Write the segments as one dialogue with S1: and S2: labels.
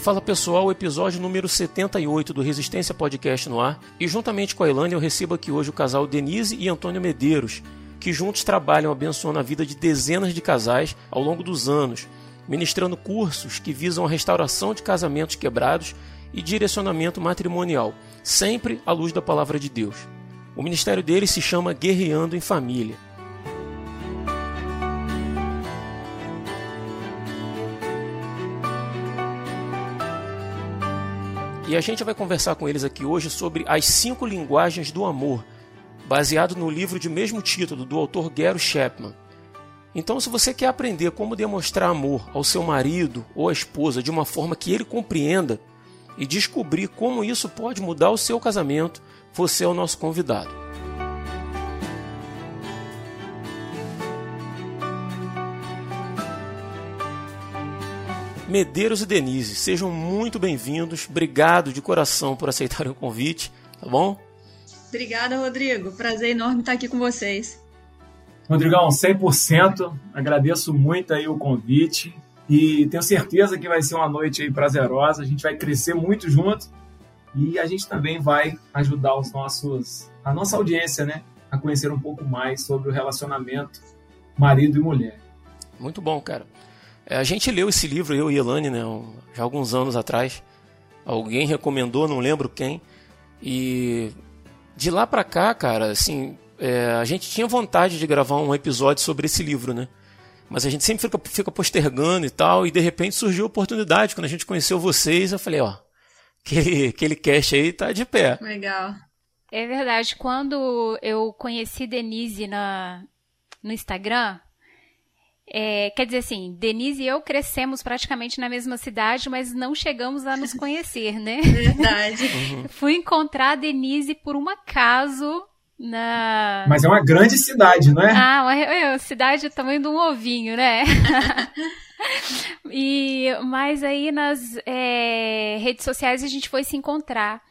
S1: Fala pessoal, episódio número 78 do Resistência Podcast no ar. E juntamente com a Elane eu recebo aqui hoje o casal Denise e Antônio Medeiros, que juntos trabalham abençoando a vida de dezenas de casais ao longo dos anos, ministrando cursos que visam a restauração de casamentos quebrados e direcionamento matrimonial, sempre à luz da palavra de Deus. O ministério deles se chama Guerreando em Família. E a gente vai conversar com eles aqui hoje sobre as cinco linguagens do amor, baseado no livro de mesmo título do autor Gary Chapman. Então, se você quer aprender como demonstrar amor ao seu marido ou à esposa de uma forma que ele compreenda e descobrir como isso pode mudar o seu casamento, você é o nosso convidado. Medeiros e Denise, sejam muito bem-vindos. Obrigado de coração por aceitarem o convite, tá bom?
S2: Obrigada, Rodrigo. Prazer enorme estar aqui com vocês.
S3: Rodrigão, 100%. Agradeço muito aí o convite e tenho certeza que vai ser uma noite aí prazerosa. A gente vai crescer muito junto e a gente também vai ajudar os nossos, a nossa audiência, né, a conhecer um pouco mais sobre o relacionamento marido e mulher.
S1: Muito bom, cara. É, a gente leu esse livro, eu e Elane, né, já alguns anos atrás. Alguém recomendou, não lembro quem. E de lá pra cá, cara, assim, é, a gente tinha vontade de gravar um episódio sobre esse livro, né? Mas a gente sempre fica, fica postergando e tal, e de repente surgiu a oportunidade. Quando a gente conheceu vocês, eu falei, ó, aquele, aquele cast aí tá de pé.
S2: Legal.
S4: É verdade. Quando eu conheci Denise na, no Instagram, é, quer dizer assim, Denise e eu crescemos praticamente na mesma cidade, mas não chegamos a nos conhecer, né?
S2: Verdade.
S4: Uhum. Fui encontrar a Denise por um acaso na.
S3: Mas é uma grande cidade, não é?
S4: Ah, uma, uma cidade do tamanho de um ovinho, né? e mas aí nas é, redes sociais a gente foi se encontrar.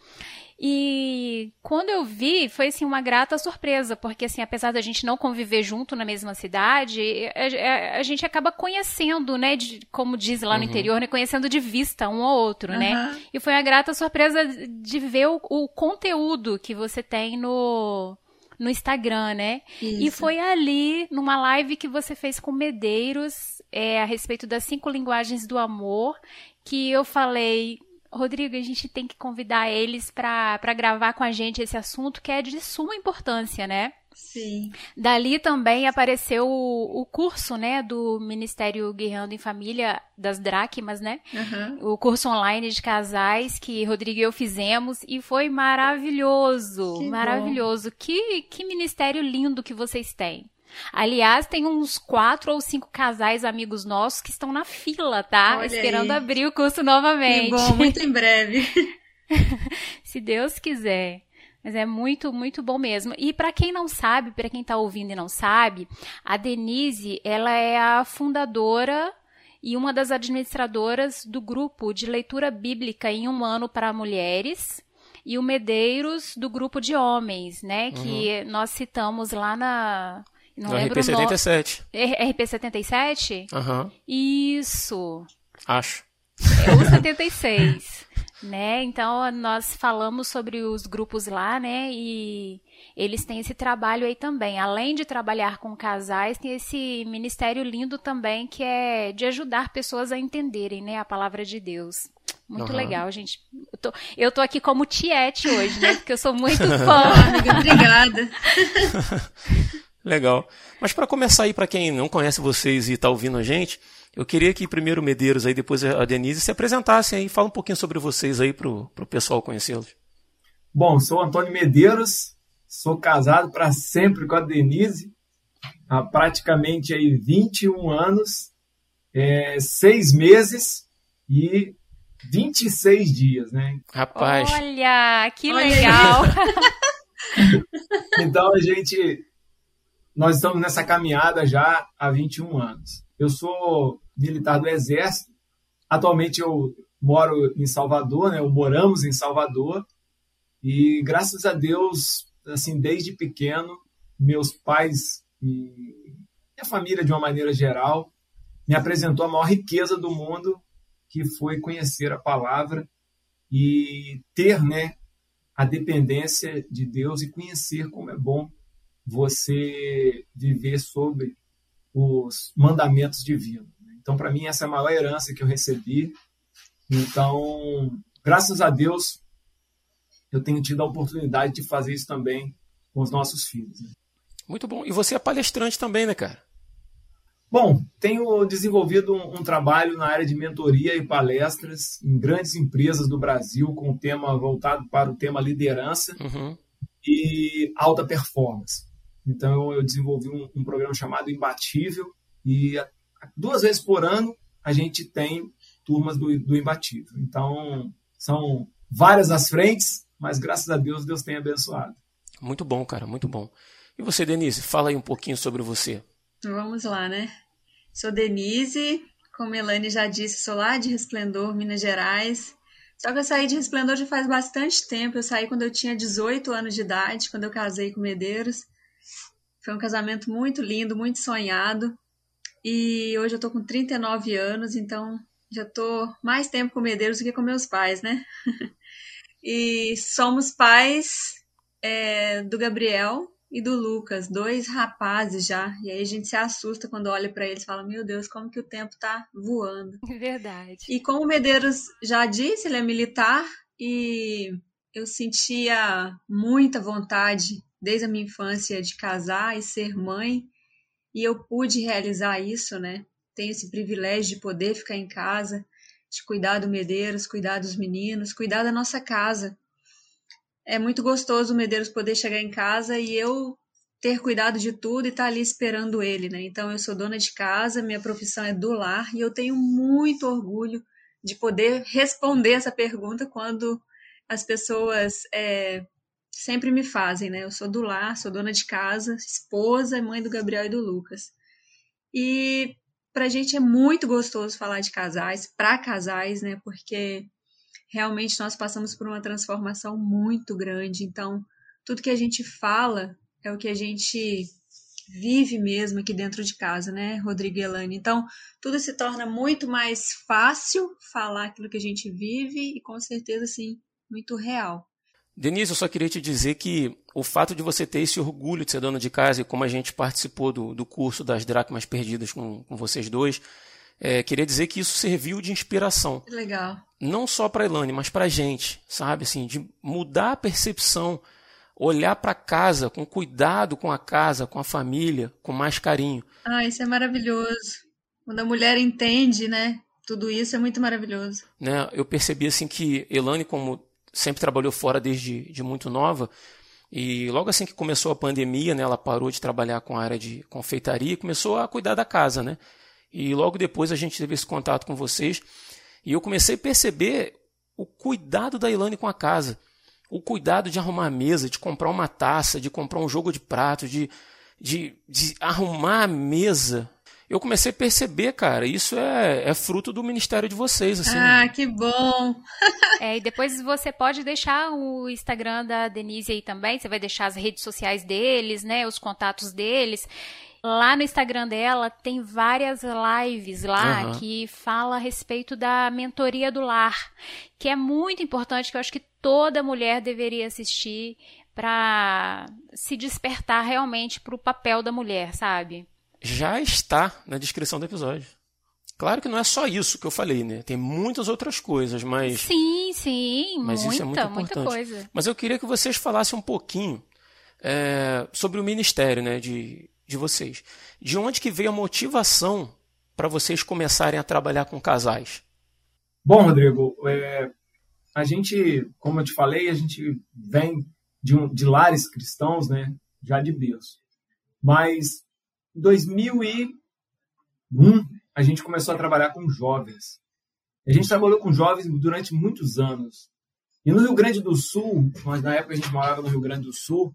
S4: E quando eu vi, foi assim uma grata surpresa, porque assim, apesar da gente não conviver junto na mesma cidade, a, a, a gente acaba conhecendo, né, de, como diz lá no uhum. interior, né, conhecendo de vista um ou outro, né? uhum. né? E foi uma grata surpresa de ver o, o conteúdo que você tem no no Instagram, né? Isso. E foi ali, numa live que você fez com Medeiros, é, a respeito das cinco linguagens do amor, que eu falei, Rodrigo, a gente tem que convidar eles para gravar com a gente esse assunto que é de suma importância, né?
S2: Sim.
S4: Dali também apareceu o, o curso, né, do Ministério Guerreando em Família das Dracmas, né? Uhum. O curso online de casais que Rodrigo e eu fizemos e foi maravilhoso, que maravilhoso. Que, que ministério lindo que vocês têm. Aliás, tem uns quatro ou cinco casais amigos nossos que estão na fila, tá?
S2: Olha
S4: Esperando
S2: aí.
S4: abrir o curso novamente.
S2: Que bom, muito em breve.
S4: Se Deus quiser. Mas é muito, muito bom mesmo. E para quem não sabe, para quem está ouvindo e não sabe, a Denise, ela é a fundadora e uma das administradoras do grupo de leitura bíblica em um ano para mulheres e o Medeiros do grupo de homens, né? Uhum. Que nós citamos lá na não
S1: no
S4: lembro
S1: RP77.
S4: No... RP77?
S1: Aham. Uhum.
S4: Isso.
S1: Acho.
S4: É o 76. né? Então nós falamos sobre os grupos lá, né? E eles têm esse trabalho aí também. Além de trabalhar com casais, tem esse ministério lindo também que é de ajudar pessoas a entenderem, né, a palavra de Deus. Muito uhum. legal, gente. Eu tô, eu tô aqui como Tiete hoje, né? Porque eu sou muito fã.
S2: Amiga, obrigada.
S1: Legal. Mas para começar aí, para quem não conhece vocês e está ouvindo a gente, eu queria que primeiro o Medeiros aí, depois a Denise se apresentassem aí, fala um pouquinho sobre vocês aí para o pessoal conhecê-los.
S3: Bom, sou Antônio Medeiros, sou casado para sempre com a Denise, há praticamente aí 21 anos, é, seis meses e 26 dias, né?
S1: Rapaz.
S4: Olha, que legal!
S3: então a gente nós estamos nessa caminhada já há 21 anos. Eu sou militar do Exército. Atualmente eu moro em Salvador, né? Eu moramos em Salvador. E graças a Deus, assim, desde pequeno, meus pais e a família de uma maneira geral me apresentou a maior riqueza do mundo, que foi conhecer a palavra e ter né, a dependência de Deus e conhecer como é bom você viver sobre os mandamentos divinos. Então, para mim, essa é a maior herança que eu recebi. Então, graças a Deus, eu tenho tido a oportunidade de fazer isso também com os nossos filhos. Né?
S1: Muito bom. E você é palestrante também, né, cara?
S3: Bom, tenho desenvolvido um, um, trabalho na área de mentoria e palestras em grandes empresas do Brasil, com tema voltado para o tema liderança uhum. e alta performance. Então, eu desenvolvi um, um programa chamado Imbatível e duas vezes por ano a gente tem turmas do, do Imbatível. Então, são várias as frentes, mas graças a Deus, Deus tem abençoado.
S1: Muito bom, cara, muito bom. E você, Denise, fala aí um pouquinho sobre você.
S2: Vamos lá, né? Sou Denise, como Elane já disse, sou lá de Resplendor, Minas Gerais. Só que eu saí de Resplendor já faz bastante tempo. Eu saí quando eu tinha 18 anos de idade, quando eu casei com Medeiros. Foi um casamento muito lindo, muito sonhado. E hoje eu tô com 39 anos, então já tô mais tempo com Medeiros do que com meus pais, né? e somos pais é, do Gabriel, e do Lucas, dois rapazes já. E aí a gente se assusta quando olha para eles e fala: Meu Deus, como que o tempo tá voando.
S4: Verdade.
S2: E como o Medeiros já disse, ele é militar e eu sentia muita vontade desde a minha infância de casar e ser mãe. E eu pude realizar isso, né? Tenho esse privilégio de poder ficar em casa, de cuidar do Medeiros, cuidar dos meninos, cuidar da nossa casa é muito gostoso o Medeiros poder chegar em casa e eu ter cuidado de tudo e estar tá ali esperando ele, né? Então eu sou dona de casa, minha profissão é do lar e eu tenho muito orgulho de poder responder essa pergunta quando as pessoas é, sempre me fazem, né? Eu sou do lar, sou dona de casa, esposa, mãe do Gabriel e do Lucas. E pra gente é muito gostoso falar de casais, para casais, né? Porque realmente nós passamos por uma transformação muito grande. Então, tudo que a gente fala é o que a gente vive mesmo aqui dentro de casa, né, Rodrigo e Elane? Então, tudo se torna muito mais fácil falar aquilo que a gente vive e com certeza, sim, muito real.
S1: Denise, eu só queria te dizer que o fato de você ter esse orgulho de ser dona de casa e como a gente participou do, do curso das dracmas perdidas com, com vocês dois, é, queria dizer que isso serviu de inspiração.
S2: Legal.
S1: Não só para Elane, mas para a gente, sabe? Assim, de mudar a percepção, olhar para casa com cuidado com a casa, com a família, com mais carinho.
S2: Ah, isso é maravilhoso. Quando a mulher entende, né? Tudo isso é muito maravilhoso.
S1: Né? Eu percebi assim que Elane, como sempre trabalhou fora desde de muito nova, e logo assim que começou a pandemia, né, ela parou de trabalhar com a área de confeitaria e começou a cuidar da casa, né? E logo depois a gente teve esse contato com vocês. E eu comecei a perceber o cuidado da Ilane com a casa. O cuidado de arrumar a mesa, de comprar uma taça, de comprar um jogo de prato, de, de, de arrumar a mesa. Eu comecei a perceber, cara, isso é, é fruto do ministério de vocês. Assim.
S2: Ah, que bom!
S4: é, e depois você pode deixar o Instagram da Denise aí também. Você vai deixar as redes sociais deles, né? Os contatos deles. Lá no Instagram dela tem várias lives lá uhum. que fala a respeito da mentoria do lar, que é muito importante, que eu acho que toda mulher deveria assistir para se despertar realmente para o papel da mulher, sabe?
S1: Já está na descrição do episódio. Claro que não é só isso que eu falei, né? Tem muitas outras coisas, mas.
S4: Sim, sim,
S1: mas
S4: muita,
S1: isso é muito importante. muita coisa. Mas eu queria que vocês falassem um pouquinho é, sobre o ministério, né? De de vocês. De onde que veio a motivação para vocês começarem a trabalhar com casais?
S3: Bom, Rodrigo, é, a gente, como eu te falei, a gente vem de, um, de lares cristãos, né? Já de Deus. Mas 2001 a gente começou a trabalhar com jovens. A gente trabalhou com jovens durante muitos anos. E no Rio Grande do Sul, nós, na época a gente morava no Rio Grande do Sul,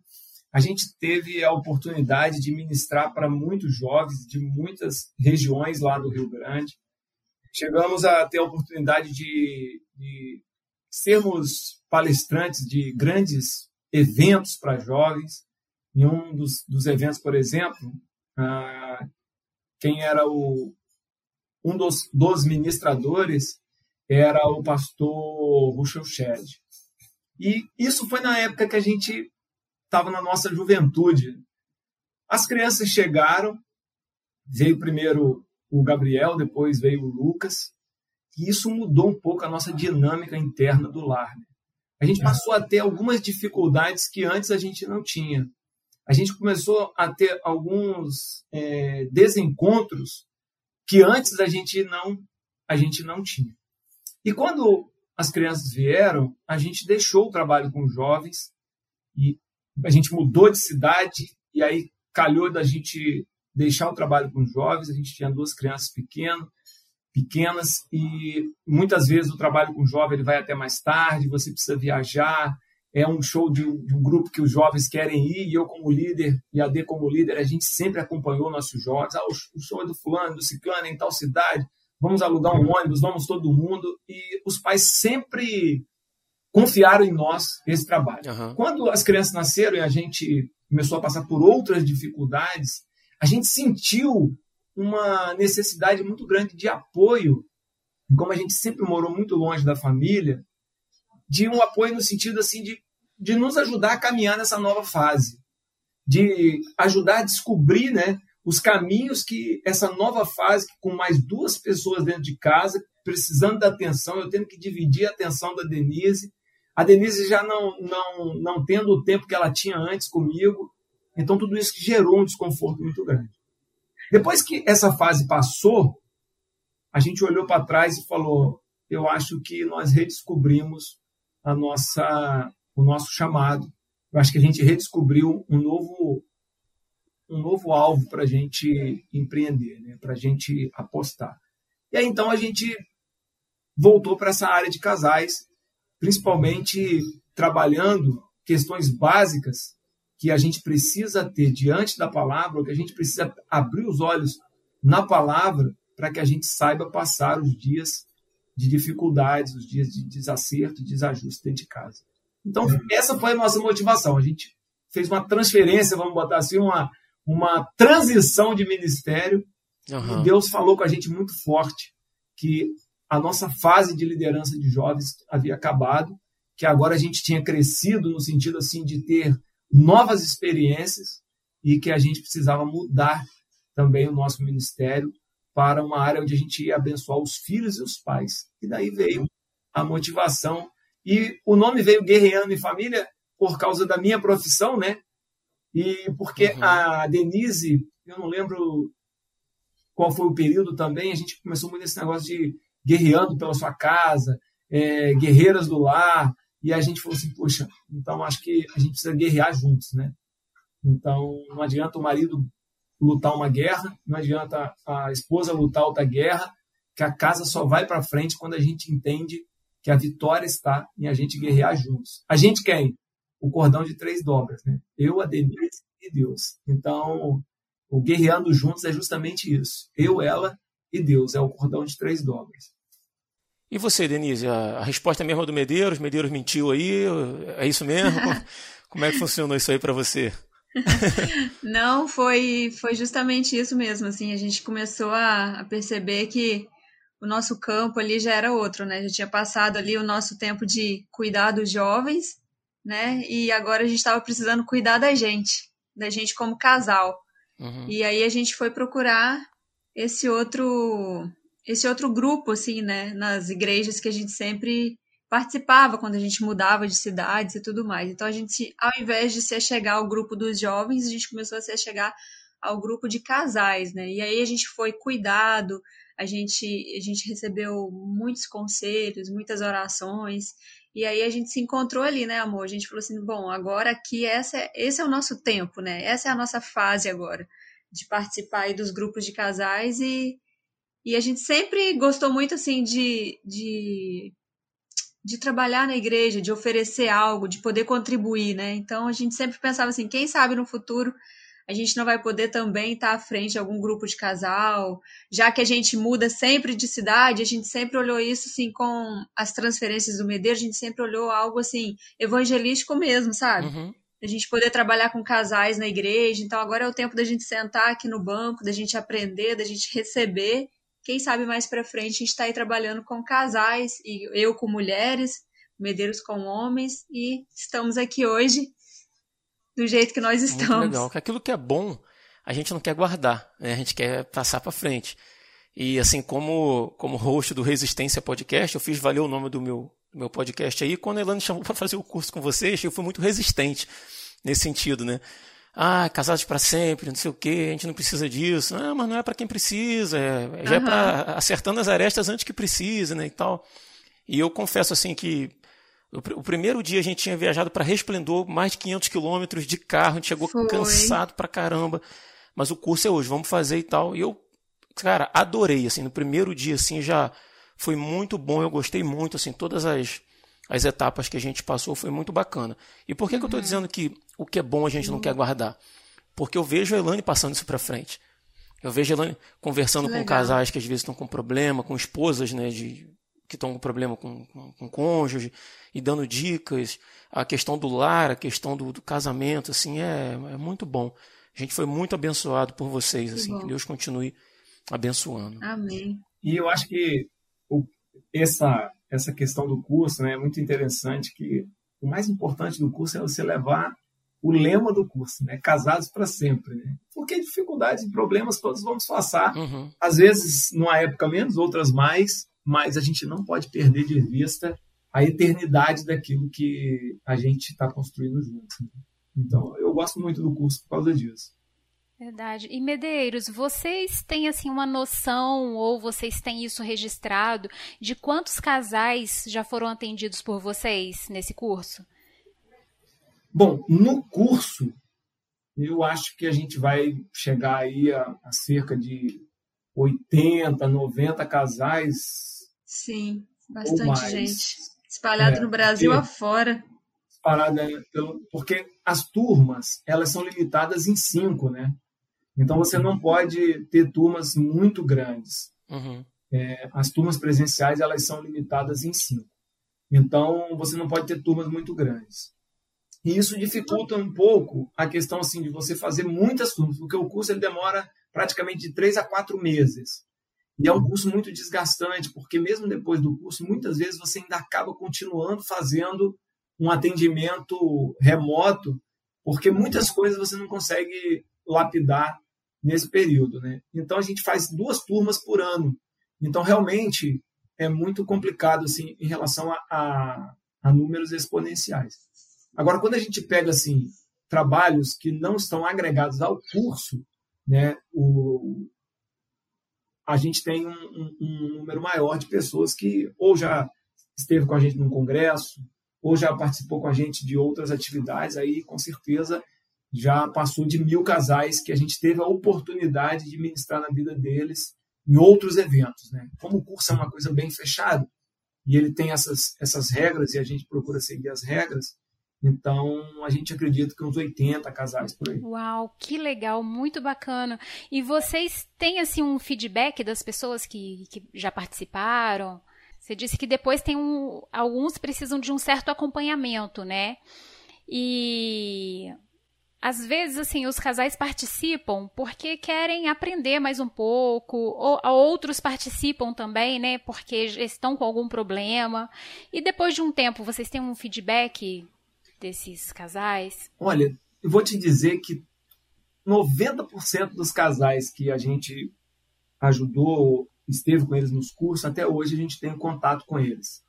S3: a gente teve a oportunidade de ministrar para muitos jovens de muitas regiões lá do Rio Grande. Chegamos a ter a oportunidade de, de sermos palestrantes de grandes eventos para jovens. Em um dos, dos eventos, por exemplo, ah, quem era o, um dos, dos ministradores era o pastor Russell Shedd. E isso foi na época que a gente estava na nossa juventude. As crianças chegaram, veio primeiro o Gabriel, depois veio o Lucas, e isso mudou um pouco a nossa dinâmica interna do lar. Né? A gente passou a ter algumas dificuldades que antes a gente não tinha. A gente começou a ter alguns é, desencontros que antes a gente não a gente não tinha. E quando as crianças vieram, a gente deixou o trabalho com jovens e a gente mudou de cidade e aí calhou da gente deixar o trabalho com jovens. A gente tinha duas crianças pequenas, pequenas e muitas vezes o trabalho com jovem ele vai até mais tarde. Você precisa viajar. É um show de um, de um grupo que os jovens querem ir e eu como líder e a D como líder a gente sempre acompanhou nossos jovens. Ah, o show é do fulano, do ciclano em tal cidade. Vamos alugar um ônibus, vamos todo mundo e os pais sempre confiaram em nós esse trabalho. Uhum. Quando as crianças nasceram e a gente começou a passar por outras dificuldades, a gente sentiu uma necessidade muito grande de apoio, como a gente sempre morou muito longe da família, de um apoio no sentido assim de, de nos ajudar a caminhar nessa nova fase, de ajudar a descobrir, né, os caminhos que essa nova fase, com mais duas pessoas dentro de casa, precisando da atenção, eu tendo que dividir a atenção da Denise, a Denise já não, não, não tendo o tempo que ela tinha antes comigo. Então, tudo isso gerou um desconforto muito grande. Depois que essa fase passou, a gente olhou para trás e falou: eu acho que nós redescobrimos a nossa, o nosso chamado. Eu acho que a gente redescobriu um novo, um novo alvo para a gente empreender, né? para a gente apostar. E aí então a gente voltou para essa área de casais principalmente trabalhando questões básicas que a gente precisa ter diante da palavra, que a gente precisa abrir os olhos na palavra para que a gente saiba passar os dias de dificuldades, os dias de desacerto, desajuste dentro de casa. Então, essa foi a nossa motivação. A gente fez uma transferência, vamos botar assim, uma, uma transição de ministério. Uhum. E Deus falou com a gente muito forte que a nossa fase de liderança de jovens havia acabado, que agora a gente tinha crescido no sentido assim de ter novas experiências e que a gente precisava mudar também o nosso ministério para uma área onde a gente ia abençoar os filhos e os pais. E daí veio a motivação. E o nome veio Guerreando em Família por causa da minha profissão, né? E porque uhum. a Denise, eu não lembro qual foi o período também, a gente começou muito esse negócio de guerreando pela sua casa, é, guerreiras do lar, e a gente falou assim, poxa, então acho que a gente precisa guerrear juntos, né? Então não adianta o marido lutar uma guerra, não adianta a esposa lutar outra guerra, que a casa só vai para frente quando a gente entende que a vitória está em a gente guerrear juntos. A gente quem? O cordão de três dobras, né? Eu, a Denise e Deus. Então, o guerreando juntos é justamente isso. Eu, ela e Deus. É o cordão de três dobras.
S1: E você, Denise, a, a resposta é mesma do Medeiros? Medeiros mentiu aí? É isso mesmo? Como é que funcionou isso aí para você?
S2: Não, foi, foi justamente isso mesmo. Assim, a gente começou a, a, perceber que o nosso campo ali já era outro, né? Já tinha passado ali o nosso tempo de cuidar dos jovens, né? E agora a gente estava precisando cuidar da gente, da gente como casal. Uhum. E aí a gente foi procurar esse outro esse outro grupo, assim, né, nas igrejas que a gente sempre participava quando a gente mudava de cidades e tudo mais. Então a gente, ao invés de se chegar ao grupo dos jovens, a gente começou a se chegar ao grupo de casais, né? E aí a gente foi cuidado, a gente a gente recebeu muitos conselhos, muitas orações. E aí a gente se encontrou ali, né, amor? A gente falou assim, bom, agora aqui essa é, esse é o nosso tempo, né? Essa é a nossa fase agora de participar aí dos grupos de casais e e a gente sempre gostou muito, assim, de, de, de trabalhar na igreja, de oferecer algo, de poder contribuir, né? Então a gente sempre pensava assim, quem sabe no futuro a gente não vai poder também estar à frente de algum grupo de casal, já que a gente muda sempre de cidade, a gente sempre olhou isso assim com as transferências do Medeiro, a gente sempre olhou algo assim evangelístico mesmo, sabe? Uhum. A gente poder trabalhar com casais na igreja. Então agora é o tempo da gente sentar aqui no banco, da gente aprender, da gente receber quem sabe mais para frente a gente está aí trabalhando com casais, e eu com mulheres, Medeiros com homens, e estamos aqui hoje do jeito que nós estamos. Muito
S1: legal, que aquilo que é bom, a gente não quer guardar, né? a gente quer passar para frente. E assim, como, como host do Resistência Podcast, eu fiz valer o nome do meu, do meu podcast aí. Quando a Elane chamou para fazer o curso com vocês, eu fui muito resistente nesse sentido, né? Ah, casados para sempre, não sei o quê, a gente não precisa disso. Ah, mas não é para quem precisa, é, já uhum. é para acertando as arestas antes que precisa, né, e tal. E eu confesso assim que o, o primeiro dia a gente tinha viajado para Resplendor, mais de 500 quilômetros de carro, a gente chegou Foi. cansado pra caramba. Mas o curso é hoje, vamos fazer e tal. E eu, cara, adorei, assim, no primeiro dia, assim, já foi muito bom, eu gostei muito, assim, todas as as etapas que a gente passou foi muito bacana. E por que, uhum. que eu estou uhum. dizendo que o que é bom a gente não quer guardar? Porque eu vejo a Elane passando isso para frente. Eu vejo a Elane conversando com casais que às vezes estão com problema, com esposas né, de, que estão com problema com, com, com cônjuge, e dando dicas. A questão do lar, a questão do, do casamento, assim, é, é muito bom. A gente foi muito abençoado por vocês, que assim, bom. que Deus continue abençoando.
S2: Amém.
S3: E eu acho que o, essa essa questão do curso né, é muito interessante que o mais importante do curso é você levar o lema do curso, né? Casados para sempre, né? Porque dificuldades e problemas todos vamos passar, uhum. às vezes numa época menos, outras mais, mas a gente não pode perder de vista a eternidade daquilo que a gente está construindo juntos. Né? Então, eu gosto muito do curso por causa disso.
S4: Verdade. E Medeiros, vocês têm assim uma noção ou vocês têm isso registrado de quantos casais já foram atendidos por vocês nesse curso?
S3: Bom, no curso eu acho que a gente vai chegar aí a, a cerca de 80, 90 casais.
S2: Sim, bastante gente. Espalhado é, no Brasil porque, afora.
S3: Espalhado, porque as turmas, elas são limitadas em cinco, né? Então você não pode ter turmas muito grandes. Uhum. É, as turmas presenciais elas são limitadas em cinco. Então você não pode ter turmas muito grandes. E isso dificulta um pouco a questão assim de você fazer muitas turmas, porque o curso ele demora praticamente de três a quatro meses. E é um curso muito desgastante, porque mesmo depois do curso, muitas vezes você ainda acaba continuando fazendo um atendimento remoto, porque muitas coisas você não consegue lapidar nesse período. Né? Então a gente faz duas turmas por ano. Então realmente é muito complicado assim em relação a, a, a números exponenciais. Agora, quando a gente pega assim trabalhos que não estão agregados ao curso, né, o, a gente tem um, um, um, número maior de pessoas que ou já esteve com a gente num congresso, ou já participou com a gente de outras atividades, aí com certeza já passou de mil casais que a gente teve a oportunidade de ministrar na vida deles em outros eventos. Né? Como o curso é uma coisa bem fechada e ele tem essas, essas regras e a gente procura seguir as regras, então a gente acredita que uns 80 casais por aí.
S4: Uau, que legal, muito bacana. E vocês têm assim um feedback das pessoas que, que já participaram? Você disse que depois tem um, alguns precisam de um certo acompanhamento, né? E às vezes, assim, os casais participam porque querem aprender mais um pouco, ou outros participam também, né, porque estão com algum problema. E depois de um tempo, vocês têm um feedback desses casais?
S3: Olha, eu vou te dizer que 90% dos casais que a gente ajudou, esteve com eles nos cursos, até hoje a gente tem contato com eles.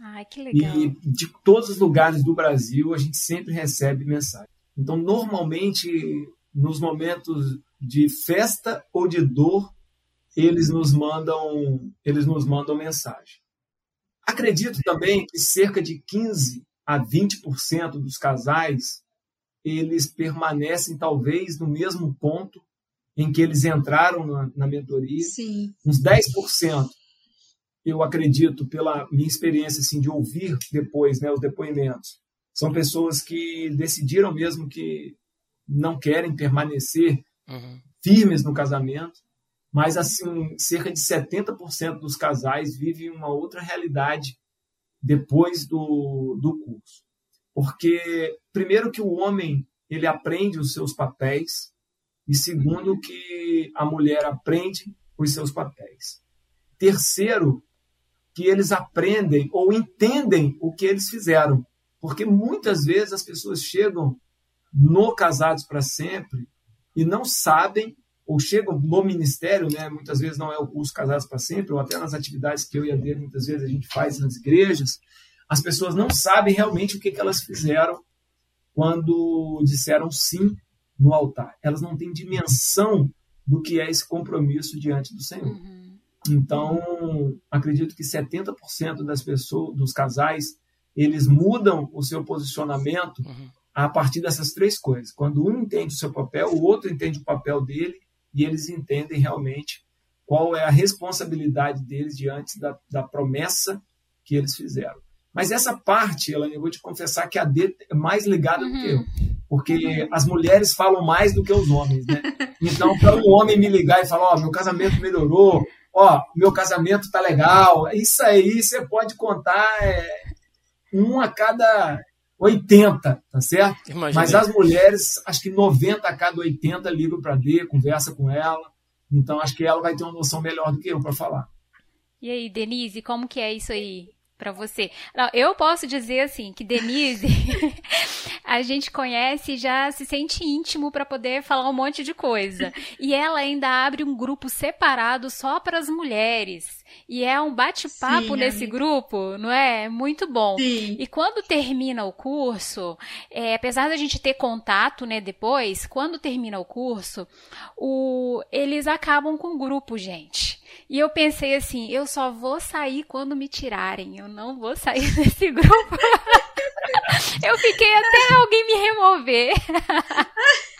S4: Ai, que legal.
S3: E de todos os lugares do Brasil, a gente sempre recebe mensagem. Então, normalmente, nos momentos de festa ou de dor, eles nos mandam, eles nos mandam mensagem. Acredito também que cerca de 15 a 20% dos casais eles permanecem talvez no mesmo ponto em que eles entraram na, na mentoria.
S2: Sim.
S3: Uns 10%, eu acredito, pela minha experiência assim, de ouvir depois né, os depoimentos, são pessoas que decidiram mesmo que não querem permanecer uhum. firmes no casamento, mas assim, cerca de 70% dos casais vivem uma outra realidade depois do, do curso. Porque, primeiro, que o homem ele aprende os seus papéis, e segundo, que a mulher aprende os seus papéis. Terceiro, que eles aprendem ou entendem o que eles fizeram. Porque muitas vezes as pessoas chegam no Casados para Sempre e não sabem, ou chegam no ministério, né? muitas vezes não é o curso Casados para Sempre, ou até nas atividades que eu e a Dele muitas vezes a gente faz nas igrejas, as pessoas não sabem realmente o que, que elas fizeram quando disseram sim no altar. Elas não têm dimensão do que é esse compromisso diante do Senhor. Uhum. Então, acredito que 70% das pessoas, dos casais, eles mudam o seu posicionamento uhum. a partir dessas três coisas. Quando um entende o seu papel, o outro entende o papel dele e eles entendem realmente qual é a responsabilidade deles diante da, da promessa que eles fizeram. Mas essa parte, Elaine, eu vou te confessar que a D é mais ligada uhum. do que eu. Porque as mulheres falam mais do que os homens, né? Então, para um homem me ligar e falar, ó, oh, meu casamento melhorou, ó, oh, meu casamento tá legal, isso aí você pode contar é, um a cada 80, tá certo? Imaginei. Mas as mulheres, acho que 90 a cada 80 ligam para D, conversa com ela. Então, acho que ela vai ter uma noção melhor do que eu para falar.
S4: E aí, Denise, como que é isso aí? Para você. Não, eu posso dizer assim que Denise a gente conhece e já se sente íntimo para poder falar um monte de coisa. E ela ainda abre um grupo separado só para as mulheres. E é um bate-papo nesse amiga. grupo, não é? Muito bom.
S2: Sim.
S4: E quando termina o curso, é, apesar da gente ter contato, né, depois, quando termina o curso, o, eles acabam com o grupo, gente. E eu pensei assim, eu só vou sair quando me tirarem, eu não vou sair desse grupo. eu fiquei até alguém me remover.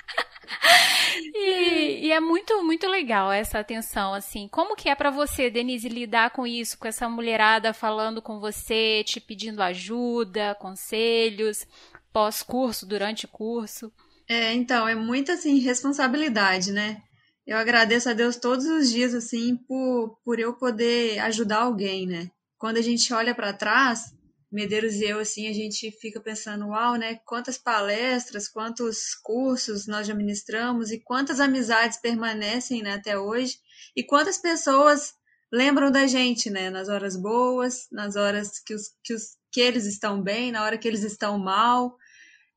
S4: E, e, é muito, muito legal essa atenção, assim. Como que é para você, Denise, lidar com isso, com essa mulherada falando com você, te pedindo ajuda, conselhos, pós-curso, durante curso?
S2: É, então, é muita, assim, responsabilidade, né? Eu agradeço a Deus todos os dias, assim, por, por eu poder ajudar alguém, né? Quando a gente olha para trás, Medeiros e eu, assim, a gente fica pensando, uau, né? Quantas palestras, quantos cursos nós já ministramos e quantas amizades permanecem né, até hoje e quantas pessoas lembram da gente, né? Nas horas boas, nas horas que, os, que, os, que eles estão bem, na hora que eles estão mal,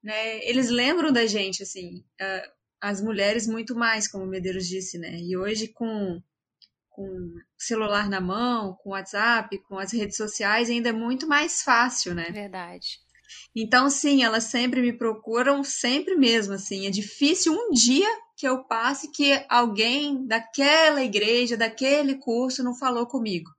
S2: né? Eles lembram da gente, assim, as mulheres muito mais, como o Medeiros disse, né? E hoje com com celular na mão, com WhatsApp, com as redes sociais, ainda é muito mais fácil, né?
S4: Verdade.
S2: Então, sim, elas sempre me procuram, sempre mesmo, assim. É difícil um dia que eu passe que alguém daquela igreja, daquele curso, não falou comigo.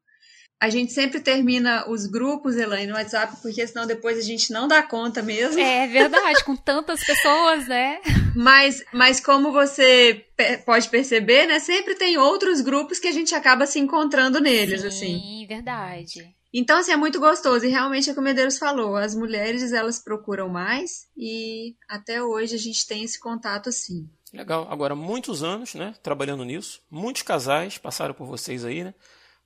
S2: A gente sempre termina os grupos, Elaine, no WhatsApp, porque senão depois a gente não dá conta mesmo.
S4: É verdade, com tantas pessoas, né?
S2: Mas, mas como você pode perceber, né? Sempre tem outros grupos que a gente acaba se encontrando neles,
S4: Sim,
S2: assim.
S4: Sim, verdade.
S2: Então, assim, é muito gostoso. E realmente é como o Medeiros falou, as mulheres, elas procuram mais e até hoje a gente tem esse contato, assim.
S1: Legal. Agora, muitos anos, né, trabalhando nisso. Muitos casais passaram por vocês aí, né?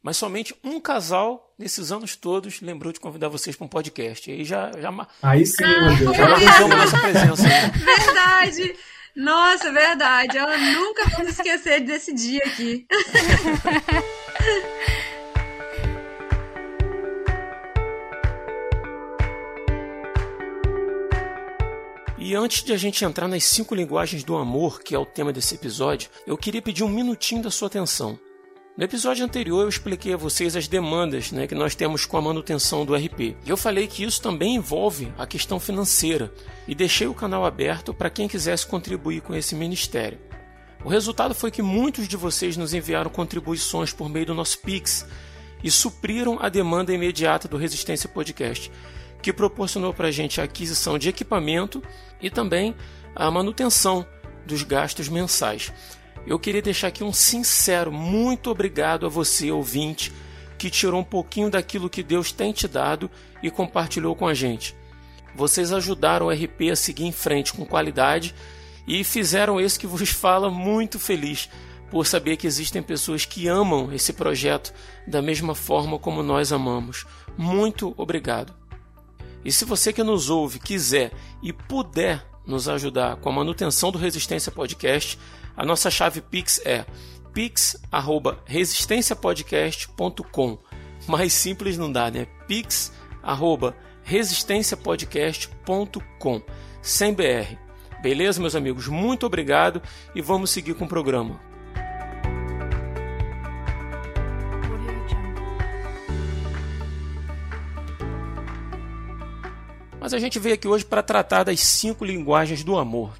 S1: Mas somente um casal nesses anos todos lembrou de convidar vocês para um podcast. E aí já já
S3: Aí sim, meu Deus. Já
S1: avisamos nossa presença. Né?
S2: Verdade. Nossa, verdade. Eu nunca me esquecer desse dia aqui.
S1: E antes de a gente entrar nas cinco linguagens do amor, que é o tema desse episódio, eu queria pedir um minutinho da sua atenção. No episódio anterior eu expliquei a vocês as demandas né, que nós temos com a manutenção do RP. Eu falei que isso também envolve a questão financeira e deixei o canal aberto para quem quisesse contribuir com esse ministério. O resultado foi que muitos de vocês nos enviaram contribuições por meio do nosso Pix e supriram a demanda imediata do Resistência Podcast, que proporcionou para a gente a aquisição de equipamento e também a manutenção dos gastos mensais eu queria deixar aqui um sincero muito obrigado a você, ouvinte, que tirou um pouquinho daquilo que Deus tem te dado e compartilhou com a gente. Vocês ajudaram o RP a seguir em frente com qualidade e fizeram esse que vos fala muito feliz por saber que existem pessoas que amam esse projeto da mesma forma como nós amamos. Muito obrigado. E se você que nos ouve quiser e puder nos ajudar com a manutenção do Resistência Podcast, a nossa chave Pix é pix@resistenciapodcast.com. Mais simples não dá, né? pix@resistenciapodcast.com, sem BR. Beleza, meus amigos? Muito obrigado e vamos seguir com o programa. Mas a gente veio aqui hoje para tratar das cinco linguagens do amor.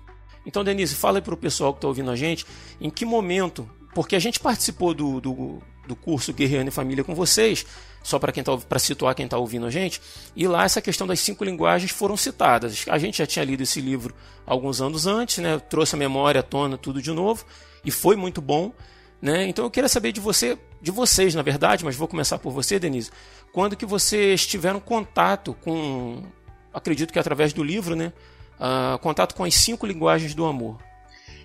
S1: Então, Denise, fala para o pessoal que está ouvindo a gente em que momento, porque a gente participou do, do, do curso Guerreiro e Família com vocês, só para quem tá, para situar quem está ouvindo a gente, e lá essa questão das cinco linguagens foram citadas. A gente já tinha lido esse livro alguns anos antes, né? trouxe a memória à tona, tudo de novo, e foi muito bom. Né? Então eu queria saber de você, de vocês, na verdade, mas vou começar por você, Denise. Quando que vocês tiveram contato com acredito que através do livro, né? Uh, contato com as cinco linguagens do amor.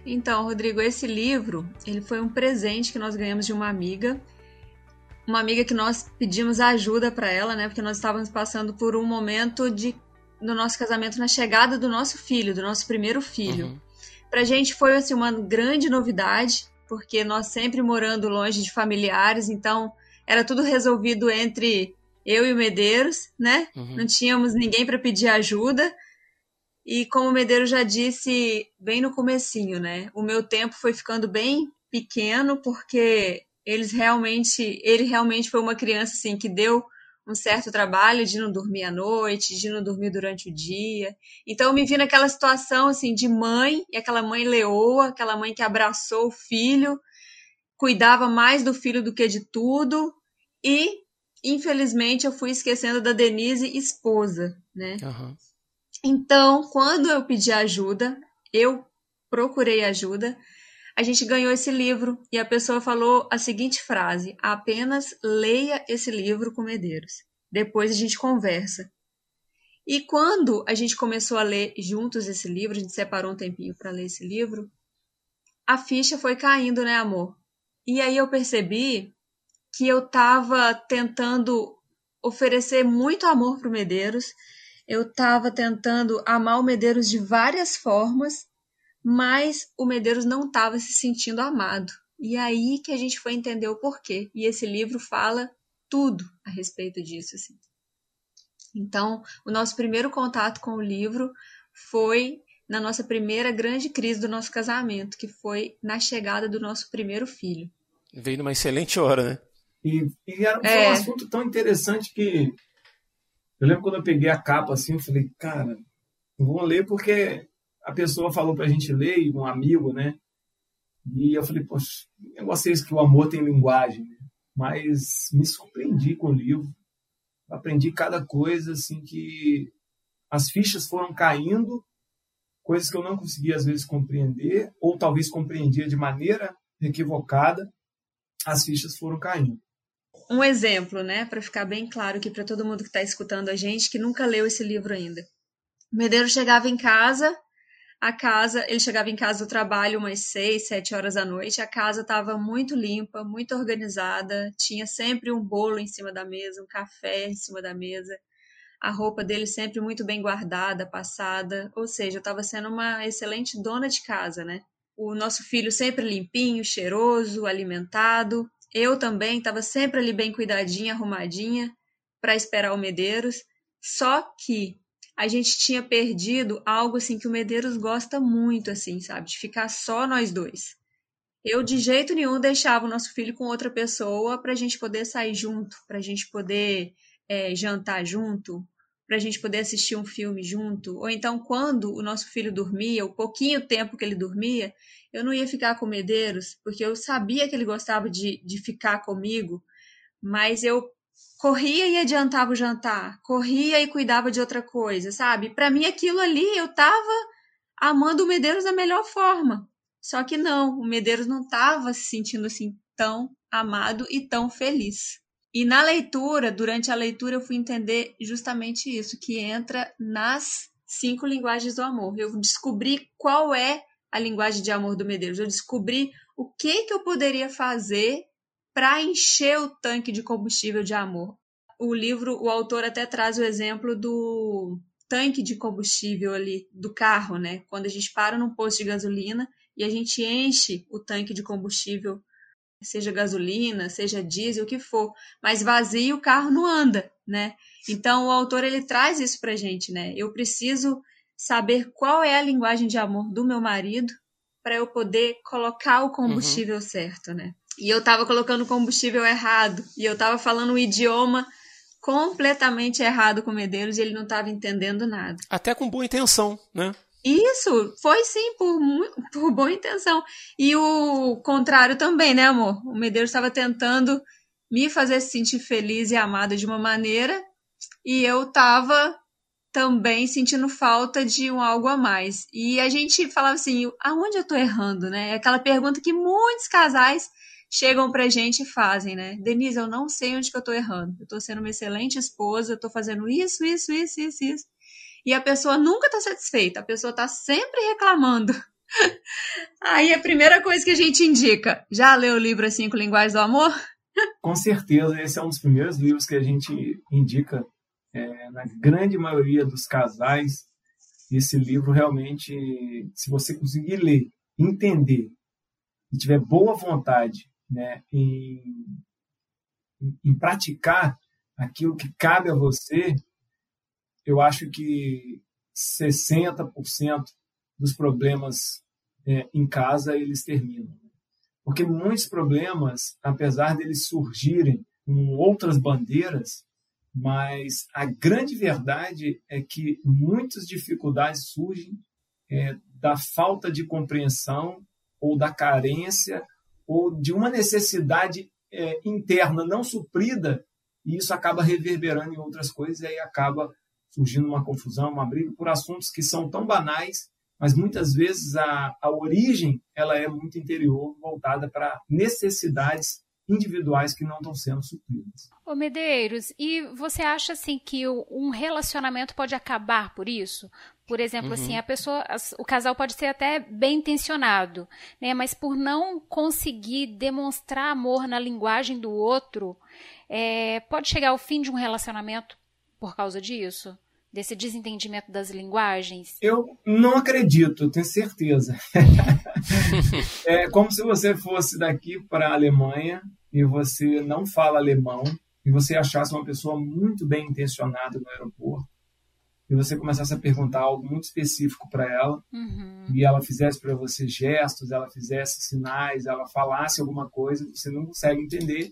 S2: Então, Rodrigo, esse livro ele foi um presente que nós ganhamos de uma amiga, uma amiga que nós pedimos ajuda para ela, né? Porque nós estávamos passando por um momento de no nosso casamento na chegada do nosso filho, do nosso primeiro filho. Uhum. Para a gente foi assim uma grande novidade, porque nós sempre morando longe de familiares, então era tudo resolvido entre eu e o Medeiros, né? Uhum. Não tínhamos ninguém para pedir ajuda. E como o Medeiros já disse bem no comecinho, né? O meu tempo foi ficando bem pequeno porque eles realmente, ele realmente foi uma criança assim que deu um certo trabalho de não dormir à noite, de não dormir durante o dia. Então eu me vi naquela situação assim de mãe, e aquela mãe leoa, aquela mãe que abraçou o filho, cuidava mais do filho do que de tudo, e infelizmente eu fui esquecendo da Denise esposa, né? Uhum. Então, quando eu pedi ajuda, eu procurei ajuda, a gente ganhou esse livro e a pessoa falou a seguinte frase: apenas leia esse livro com Medeiros. Depois a gente conversa. E quando a gente começou a ler juntos esse livro, a gente separou um tempinho para ler esse livro, a ficha foi caindo, né, amor? E aí eu percebi que eu estava tentando oferecer muito amor para o Medeiros, eu estava tentando amar o Medeiros de várias formas, mas o Medeiros não estava se sentindo amado. E aí que a gente foi entender o porquê. E esse livro fala tudo a respeito disso. Assim. Então, o nosso primeiro contato com o livro foi na nossa primeira grande crise do nosso casamento, que foi na chegada do nosso primeiro filho.
S1: Veio numa excelente hora, né?
S3: E, e era, é. um assunto tão interessante que eu lembro quando eu peguei a capa assim, eu falei, cara, vou ler porque a pessoa falou pra gente ler, um amigo, né? E eu falei, poxa, negócio é esse que o amor tem linguagem, né? Mas me surpreendi com o livro. Aprendi cada coisa, assim, que as fichas foram caindo, coisas que eu não conseguia às vezes compreender, ou talvez compreendia de maneira equivocada, as fichas foram caindo
S2: um exemplo, né, para ficar bem claro aqui para todo mundo que está escutando a gente que nunca leu esse livro ainda. O Medeiro chegava em casa, a casa, ele chegava em casa do trabalho umas seis, sete horas da noite, a casa estava muito limpa, muito organizada, tinha sempre um bolo em cima da mesa, um café em cima da mesa, a roupa dele sempre muito bem guardada, passada, ou seja, estava sendo uma excelente dona de casa, né? O nosso filho sempre limpinho, cheiroso, alimentado, eu também estava sempre ali bem cuidadinha, arrumadinha, para esperar o Medeiros. Só que a gente tinha perdido algo assim que o Medeiros gosta muito, assim, sabe? De ficar só nós dois. Eu de jeito nenhum deixava o nosso filho com outra pessoa para a gente poder sair junto, para a gente poder é, jantar junto, para a gente poder assistir um filme junto. Ou então, quando o nosso filho dormia, o pouquinho tempo que ele dormia, eu não ia ficar com Medeiros, porque eu sabia que ele gostava de, de ficar comigo, mas eu corria e adiantava o jantar, corria e cuidava de outra coisa, sabe? Para mim, aquilo ali, eu tava amando o Medeiros da melhor forma. Só que não, o Medeiros não estava se sentindo assim tão amado e tão feliz. E na leitura, durante a leitura, eu fui entender justamente isso, que entra nas cinco linguagens do amor. Eu descobri qual é a linguagem de amor do Medeiros. Eu descobri o que, que eu poderia fazer para encher o tanque de combustível de amor. O livro, o autor até traz o exemplo do tanque de combustível ali do carro, né? Quando a gente para num posto de gasolina e a gente enche o tanque de combustível seja gasolina, seja diesel, o que for, mas vazio o carro não anda, né? Então o autor ele traz isso pra gente, né? Eu preciso saber qual é a linguagem de amor do meu marido para eu poder colocar o combustível uhum. certo, né? E eu tava colocando o combustível errado e eu tava falando o idioma completamente errado com o Medeiros e ele não estava entendendo nada.
S1: Até com boa intenção, né?
S2: Isso, foi sim, por, por boa intenção. E o contrário também, né, amor? O Medeiros estava tentando me fazer sentir feliz e amada de uma maneira, e eu estava também sentindo falta de um algo a mais. E a gente falava assim, aonde eu estou errando, né? É aquela pergunta que muitos casais chegam pra gente e fazem, né? Denise, eu não sei onde que eu tô errando. Eu tô sendo uma excelente esposa, eu tô fazendo isso, isso, isso, isso, isso. E a pessoa nunca tá satisfeita, a pessoa tá sempre reclamando. Aí a primeira coisa que a gente indica, já leu o livro As Cinco Linguagens do Amor?
S3: Com certeza, esse é um dos primeiros livros que a gente indica é, na grande maioria dos casais. Esse livro realmente, se você conseguir ler, entender e tiver boa vontade né, em, em praticar aquilo que cabe a você, eu acho que 60% dos problemas é, em casa eles terminam. Porque muitos problemas, apesar deles surgirem com outras bandeiras, mas a grande verdade é que muitas dificuldades surgem é, da falta de compreensão ou da carência ou de uma necessidade é, interna não suprida, e isso acaba reverberando em outras coisas, e aí acaba surgindo uma confusão, uma briga por assuntos que são tão banais, mas muitas vezes a, a origem ela é muito interior, voltada para necessidades individuais que não estão sendo supridas.
S4: Ô Medeiros, e você acha assim que um relacionamento pode acabar por isso? Por exemplo, assim, uhum. assim, a pessoa, o casal pode ser até bem intencionado, né? Mas por não conseguir demonstrar amor na linguagem do outro, é, pode chegar ao fim de um relacionamento por causa disso? Desse desentendimento das linguagens?
S3: Eu não acredito, tenho certeza. é como se você fosse daqui para a Alemanha e você não fala alemão e você achasse uma pessoa muito bem intencionada no aeroporto e você começasse a perguntar algo muito específico para ela uhum. e ela fizesse para você gestos, ela fizesse sinais, ela falasse alguma coisa, você não consegue entender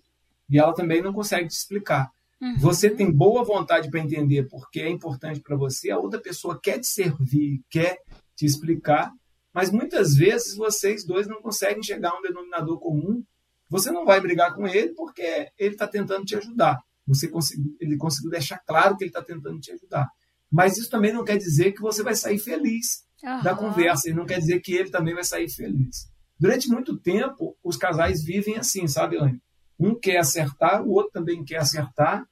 S3: e ela também não consegue te explicar. Uhum. Você tem boa vontade para entender porque é importante para você, a outra pessoa quer te servir, quer te explicar, mas muitas vezes vocês dois não conseguem chegar a um denominador comum. Você não vai brigar com ele porque ele está tentando te ajudar. Você conseguiu, ele conseguiu deixar claro que ele está tentando te ajudar. Mas isso também não quer dizer que você vai sair feliz uhum. da conversa, e não quer dizer que ele também vai sair feliz. Durante muito tempo, os casais vivem assim, sabe, Anne? Um quer acertar, o outro também quer acertar,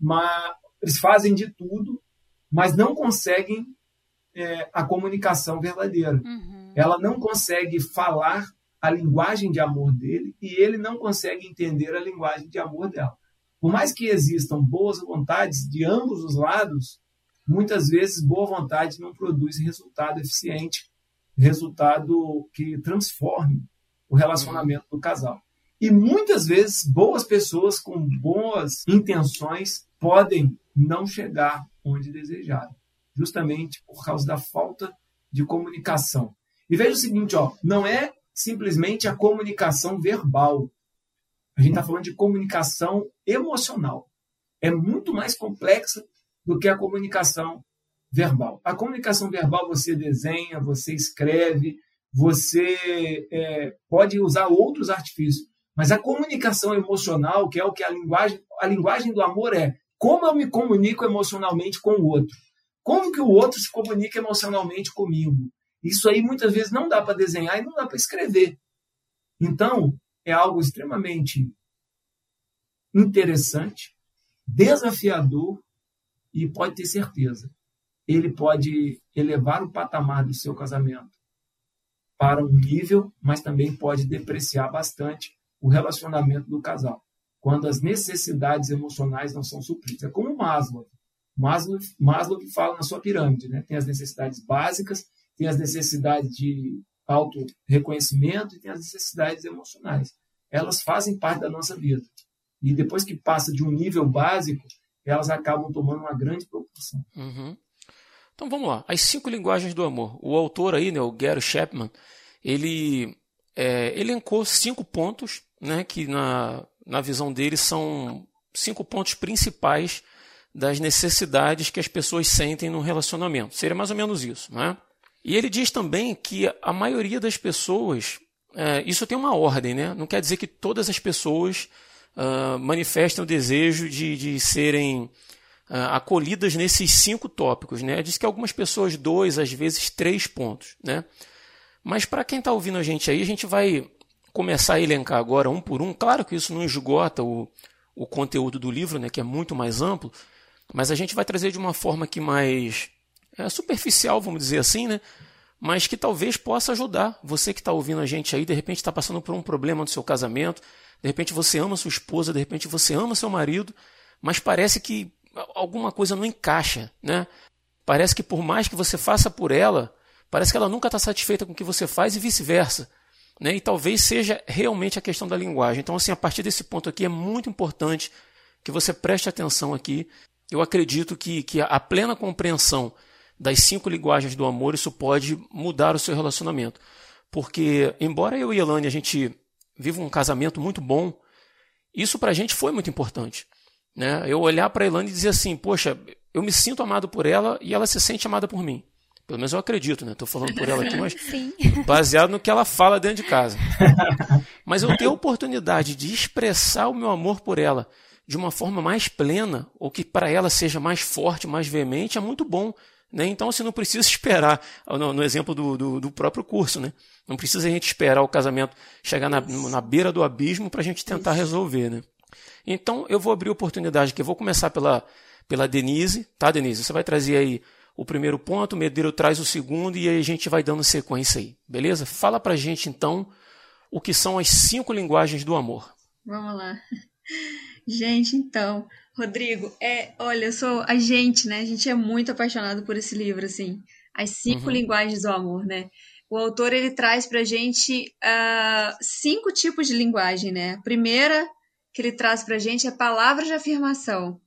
S3: mas eles fazem de tudo, mas não conseguem é, a comunicação verdadeira. Uhum. Ela não consegue falar a linguagem de amor dele e ele não consegue entender a linguagem de amor dela. Por mais que existam boas vontades de ambos os lados, muitas vezes boa vontade não produz resultado eficiente, resultado que transforme o relacionamento do casal. E muitas vezes boas pessoas com boas intenções podem não chegar onde desejaram, justamente por causa da falta de comunicação. E veja o seguinte, ó, não é simplesmente a comunicação verbal. A gente está falando de comunicação emocional. É muito mais complexa do que a comunicação verbal. A comunicação verbal você desenha, você escreve, você é, pode usar outros artifícios, mas a comunicação emocional, que é o que a linguagem, a linguagem do amor é, como eu me comunico emocionalmente com o outro, como que o outro se comunica emocionalmente comigo. Isso aí muitas vezes não dá para desenhar e não dá para escrever. Então, é algo extremamente interessante, desafiador e pode ter certeza, ele pode elevar o patamar do seu casamento para um nível, mas também pode depreciar bastante o relacionamento do casal, quando as necessidades emocionais não são supridas. É como Maslow. Maslow, Maslow que fala na sua pirâmide, né? tem as necessidades básicas, tem as necessidades de auto-reconhecimento e tem as necessidades emocionais. elas fazem parte da nossa vida. E depois que passa de um nível básico, elas acabam tomando uma grande proporção.
S1: Uhum. Então vamos lá. As cinco linguagens do amor. O autor aí, né, o Gary Chapman, ele é, elencou cinco pontos, né, que na, na visão dele são cinco pontos principais das necessidades que as pessoas sentem no relacionamento. Seria mais ou menos isso, né? E ele diz também que a maioria das pessoas, é, isso tem uma ordem, né? Não quer dizer que todas as pessoas uh, manifestam o desejo de, de serem uh, acolhidas nesses cinco tópicos, né? Diz que algumas pessoas dois, às vezes três pontos, né? Mas para quem está ouvindo a gente aí, a gente vai começar a elencar agora um por um. Claro que isso não esgota o, o conteúdo do livro, né, que é muito mais amplo, mas a gente vai trazer de uma forma que mais é, superficial, vamos dizer assim, né? Mas que talvez possa ajudar você que está ouvindo a gente aí, de repente está passando por um problema no seu casamento, de repente você ama sua esposa, de repente você ama seu marido, mas parece que alguma coisa não encaixa, né? Parece que por mais que você faça por ela, parece que ela nunca está satisfeita com o que você faz e vice-versa. Né? E talvez seja realmente a questão da linguagem. Então, assim, a partir desse ponto aqui é muito importante que você preste atenção aqui. Eu acredito que, que a plena compreensão das cinco linguagens do amor, isso pode mudar o seu relacionamento. Porque, embora eu e Elane a gente viva um casamento muito bom, isso para a gente foi muito importante. Né? Eu olhar para Elane e dizer assim, poxa, eu me sinto amado por ela e ela se sente amada por mim. Pelo menos eu acredito, né? Estou falando por ela aqui, mas Sim. baseado no que ela fala dentro de casa. Mas eu ter a oportunidade de expressar o meu amor por ela de uma forma mais plena, ou que para ela seja mais forte, mais veemente, é muito bom. Né? Então você não precisa esperar, no, no exemplo do, do, do, próprio curso, né? não precisa a gente esperar o casamento chegar na, na beira do abismo para a gente tentar Isso. resolver. Né? Então eu vou abrir oportunidade aqui, eu vou começar pela, pela Denise, tá, Denise? Você vai trazer aí o primeiro ponto, o Medeiro traz o segundo e aí a gente vai dando sequência aí, beleza? Fala pra gente então o que são as cinco linguagens do amor.
S2: Vamos lá. Gente, então, Rodrigo, é, olha, eu sou a gente, né? A gente é muito apaixonado por esse livro, assim. As cinco uhum. linguagens do amor, né? O autor ele traz pra gente uh, cinco tipos de linguagem, né? A primeira que ele traz pra gente é palavras de afirmação.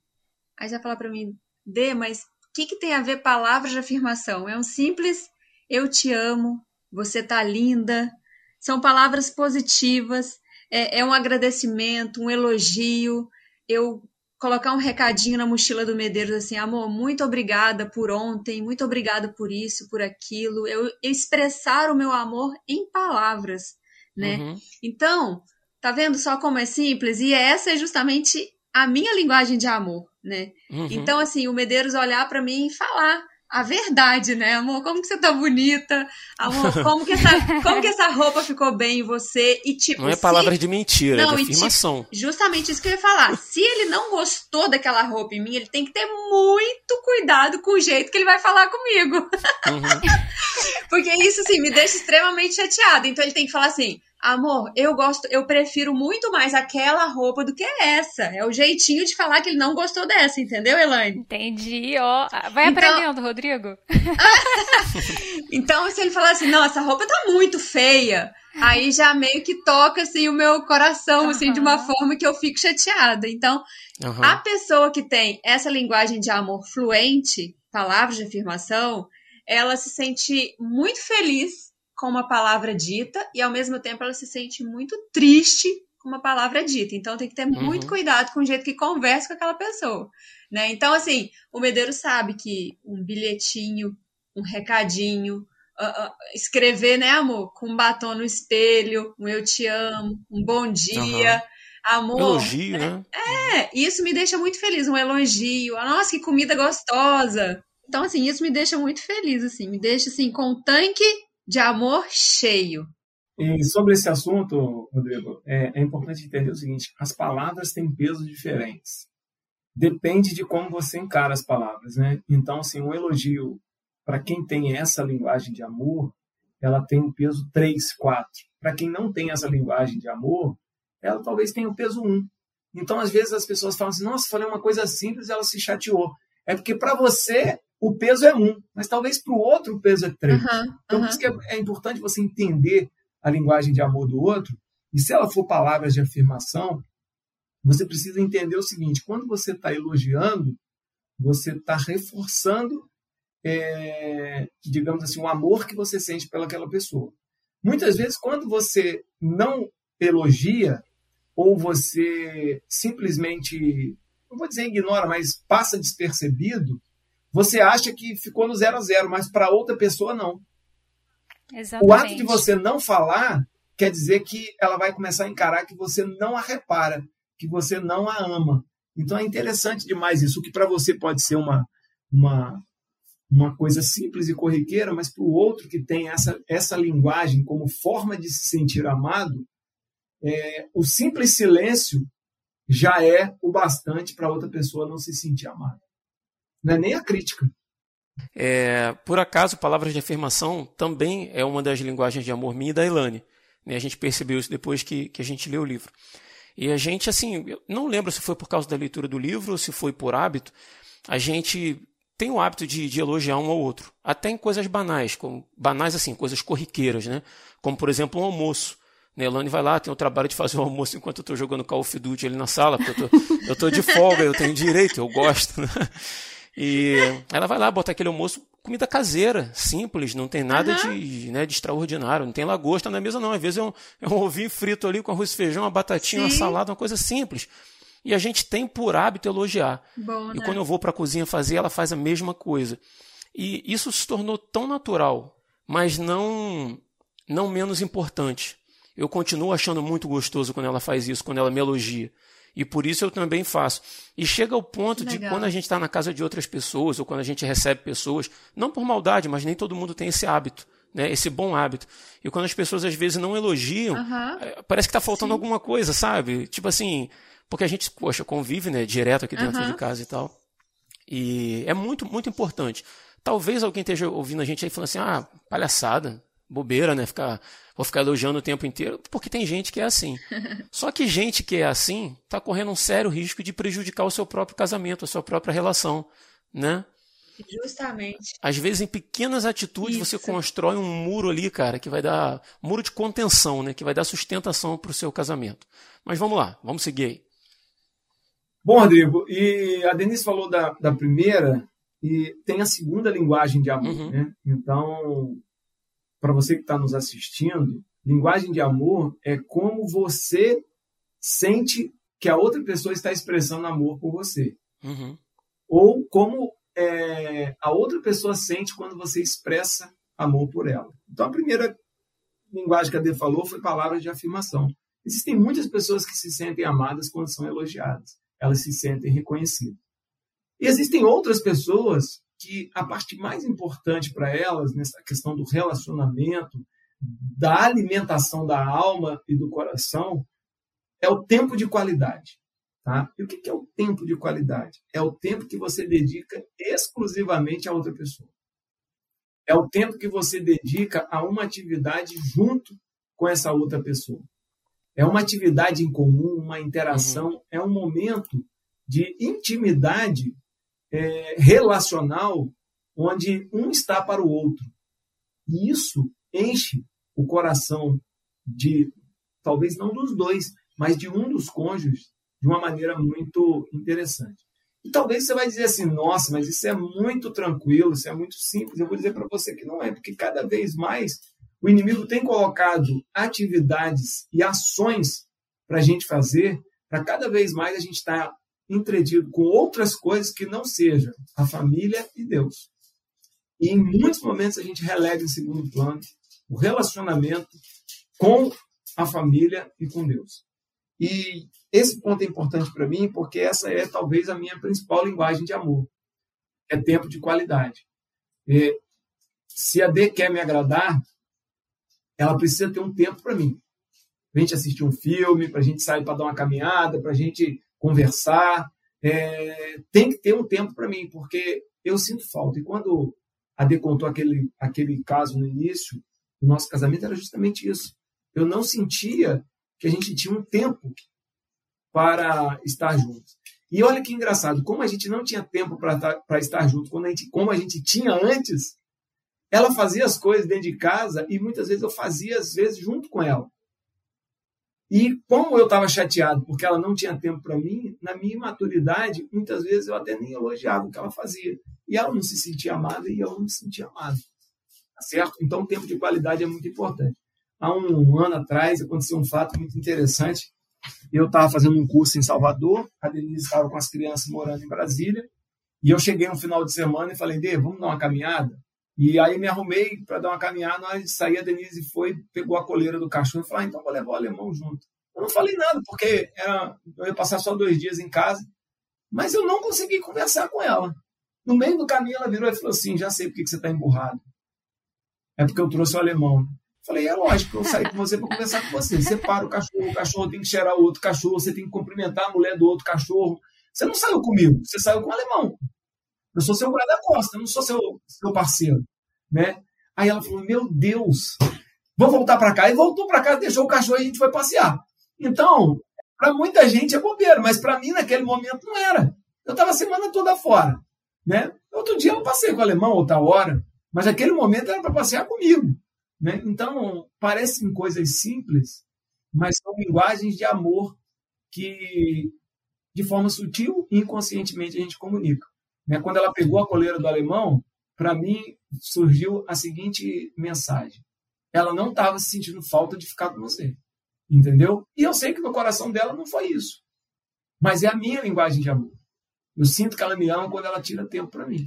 S2: Aí vai falar pra mim, Dê, mas que, que tem a ver palavras de afirmação? É um simples eu te amo, você tá linda. São palavras positivas, é, é um agradecimento, um elogio. Eu colocar um recadinho na mochila do Medeiros assim, amor, muito obrigada por ontem, muito obrigada por isso, por aquilo. Eu expressar o meu amor em palavras, né? Uhum. Então, tá vendo só como é simples? E essa é justamente a minha linguagem de amor, né? Uhum. Então, assim, o Medeiros olhar para mim e falar a verdade, né, amor? Como que você tá bonita? Amor, como que essa, como que essa roupa ficou bem em você? E tipo,
S1: não é palavras se... de mentira, não, é de afirmação.
S2: Tipo, justamente isso que eu ia falar. Se ele não gostou daquela roupa em mim, ele tem que ter muito cuidado com o jeito que ele vai falar comigo. Uhum. Porque isso, assim, me deixa extremamente chateada. Então ele tem que falar assim: Amor, eu gosto, eu prefiro muito mais aquela roupa do que essa. É o jeitinho de falar que ele não gostou dessa, entendeu, Elaine?
S4: Entendi, ó. Vai então... aprendendo, Rodrigo.
S2: então, se ele falar assim, não, essa roupa tá muito feia, aí já meio que toca assim o meu coração, uhum. assim, de uma forma que eu fico chateada. Então, uhum. a pessoa que tem essa linguagem de amor fluente, palavras de afirmação, ela se sente muito feliz com uma palavra dita e ao mesmo tempo ela se sente muito triste com uma palavra dita. Então tem que ter uhum. muito cuidado com o jeito que conversa com aquela pessoa, né? Então assim, o medeiro sabe que um bilhetinho, um recadinho, uh, uh, escrever, né, amor, com um batom no espelho, um eu te amo, um bom dia, uhum. amor.
S1: Elogio, né?
S2: né? É, isso me deixa muito feliz, um elogio. Nossa, que comida gostosa. Então assim, isso me deixa muito feliz assim, me deixa assim com o tanque de amor cheio.
S3: E sobre esse assunto, Rodrigo, é, é importante entender o seguinte: as palavras têm pesos diferentes. Depende de como você encara as palavras, né? Então, assim, um elogio para quem tem essa linguagem de amor, ela tem um peso 3, 4. Para quem não tem essa linguagem de amor, ela talvez tenha o um peso 1. Então, às vezes, as pessoas falam assim: nossa, falei uma coisa simples e ela se chateou. É porque para você o peso é um, mas talvez para o outro o peso é três. Uhum, então, uhum. por isso que é, é, importante você entender a linguagem de amor do outro E se ela for palavras de afirmação, você precisa entender o seguinte: quando você está elogiando, você está reforçando, é, digamos assim, o amor que você sente pelaquela pessoa. Muitas vezes, quando você não elogia, ou você simplesmente, não vou dizer ignora, mas passa despercebido, você acha que ficou no zero a zero, mas para outra pessoa não.
S4: Exatamente.
S3: O ato de você não falar quer dizer que ela vai começar a encarar que você não a repara, que você não a ama. Então é interessante demais isso, o que para você pode ser uma, uma, uma coisa simples e corriqueira, mas para o outro que tem essa, essa linguagem como forma de se sentir amado, é, o simples silêncio já é o bastante para outra pessoa não se sentir amada. Não é nem a crítica.
S1: É, por acaso, palavras de afirmação também é uma das linguagens de amor minha e da Elane. Né? A gente percebeu isso depois que, que a gente leu o livro. E a gente, assim, não lembro se foi por causa da leitura do livro ou se foi por hábito, a gente tem o hábito de, de, elogiar um ao outro, até em coisas banais, como, banais assim, coisas corriqueiras, né? Como, por exemplo, um almoço. Nelane vai lá, tem o trabalho de fazer o almoço enquanto eu estou jogando Call of Duty ali na sala, porque eu tô, tô de folga, eu tenho direito, eu gosto. Né? E ela vai lá botar aquele almoço, comida caseira, simples, não tem nada uhum. de, né, de extraordinário, não tem lagosta na mesa não, às vezes é um, é um ovinho frito ali com arroz e feijão, uma batatinha, Sim. uma salada, uma coisa simples. E a gente tem por hábito elogiar.
S2: Bom,
S1: e
S2: né?
S1: quando eu vou para a cozinha fazer, ela faz a mesma coisa. E isso se tornou tão natural, mas não não menos importante eu continuo achando muito gostoso quando ela faz isso, quando ela me elogia. E por isso eu também faço. E chega ao ponto de quando a gente está na casa de outras pessoas, ou quando a gente recebe pessoas, não por maldade, mas nem todo mundo tem esse hábito, né? esse bom hábito. E quando as pessoas às vezes não elogiam,
S2: uhum.
S1: parece que está faltando Sim. alguma coisa, sabe? Tipo assim, porque a gente, poxa, convive né, direto aqui dentro uhum. de casa e tal. E é muito, muito importante. Talvez alguém esteja ouvindo a gente aí falando assim, ah, palhaçada, bobeira, né? Ficar, vou ficar elogiando o tempo inteiro, porque tem gente que é assim. Só que gente que é assim está correndo um sério risco de prejudicar o seu próprio casamento, a sua própria relação, né?
S2: Justamente.
S1: Às vezes, em pequenas atitudes,
S2: Isso.
S1: você constrói um muro ali, cara, que vai dar. Um muro de contenção, né? Que vai dar sustentação para o seu casamento. Mas vamos lá, vamos seguir aí.
S3: Bom, Rodrigo, e a Denise falou da, da primeira, e tem a segunda linguagem de amor,
S1: Uhum.
S3: né? Então, para você que está nos assistindo, linguagem de amor é como você sente que a outra pessoa está expressando amor por você.
S1: Uhum.
S3: Ou como é, a outra pessoa sente quando você expressa amor por ela. Então, a primeira linguagem que a Dê falou foi palavras de afirmação. Existem muitas pessoas que se sentem amadas quando são elogiadas. Elas se sentem reconhecidas. E existem outras pessoas que a parte mais importante para elas, nessa questão do relacionamento, da alimentação da alma e do coração, é o tempo de qualidade. Tá? E o que é o tempo de qualidade? É o tempo que você dedica exclusivamente a outra pessoa. É o tempo que você dedica a uma atividade junto com essa outra pessoa. É uma atividade em comum, uma interação, uhum. é um momento de intimidade é, relacional onde um está para o outro. E isso enche o coração de, talvez não dos dois, mas de um dos cônjuges de uma maneira muito interessante. E talvez você vai dizer assim, nossa, mas isso é muito tranquilo, isso é muito simples. Eu vou dizer para você que não é, porque cada vez mais o inimigo tem colocado atividades e ações para a gente fazer, para cada vez mais a gente estar tá entretido com outras coisas que não sejam a família e Deus. E em muitos momentos a gente relega em segundo plano o relacionamento com a família e com Deus. E esse ponto é importante para mim porque essa é talvez a minha principal linguagem de amor. É tempo de qualidade. E se a D quer me agradar, ela precisa ter um tempo para mim. Para a gente assistir um filme, para a gente sair para dar uma caminhada, para a gente conversar. É, tem que ter um tempo para mim, porque eu sinto falta. E quando a D contou aquele, aquele caso no início do nosso casamento, era justamente isso. Eu não sentia que a gente tinha um tempo para estar juntos. E olha que engraçado, como a gente não tinha tempo para estar juntos, quando a gente, como a gente tinha antes, ela fazia as coisas dentro de casa e muitas vezes eu fazia, às vezes, junto com ela. E como eu estava chateado porque ela não tinha tempo para mim, na minha imaturidade, muitas vezes eu até nem elogiava o que ela fazia. E ela não se sentia amada e eu não me sentia amado. Tá certo? Então, o tempo de qualidade é muito importante. Há um ano atrás aconteceu um fato muito interessante. Eu estava fazendo um curso em Salvador, a Denise estava com as crianças morando em Brasília, e eu cheguei no final de semana e falei, Dê, vamos dar uma caminhada? E aí me arrumei para dar uma caminhada, de sair, a Denise foi, pegou a coleira do cachorro e falou, ah, então vou levar o alemão junto. Eu não falei nada, porque era, eu ia passar só dois dias em casa, mas eu não consegui conversar com ela. No meio do caminho, ela virou e falou assim, já sei por que você está emburrado. É porque eu trouxe o alemão. Falei, é lógico, eu saí com você para conversar com você. Você para o cachorro, o cachorro tem que cheirar o outro cachorro, você tem que cumprimentar a mulher do outro cachorro. Você não saiu comigo, você saiu com o alemão. Eu sou seu guarda-costa, não sou seu, seu parceiro. Né? Aí ela falou: Meu Deus, vou voltar para cá. E voltou para cá, deixou o cachorro e a gente foi passear. Então, para muita gente é bobeira, mas para mim naquele momento não era. Eu estava a semana toda fora. Né? Outro dia eu passei com o alemão, outra hora, mas aquele momento era para passear comigo. Né? Então, parecem coisas simples, mas são linguagens de amor que, de forma sutil e inconscientemente, a gente comunica. Né? Quando ela pegou a coleira do alemão, para mim surgiu a seguinte mensagem: ela não estava se sentindo falta de ficar com você, entendeu? E eu sei que no coração dela não foi isso, mas é a minha linguagem de amor. Eu sinto que ela me ama quando ela tira tempo para mim.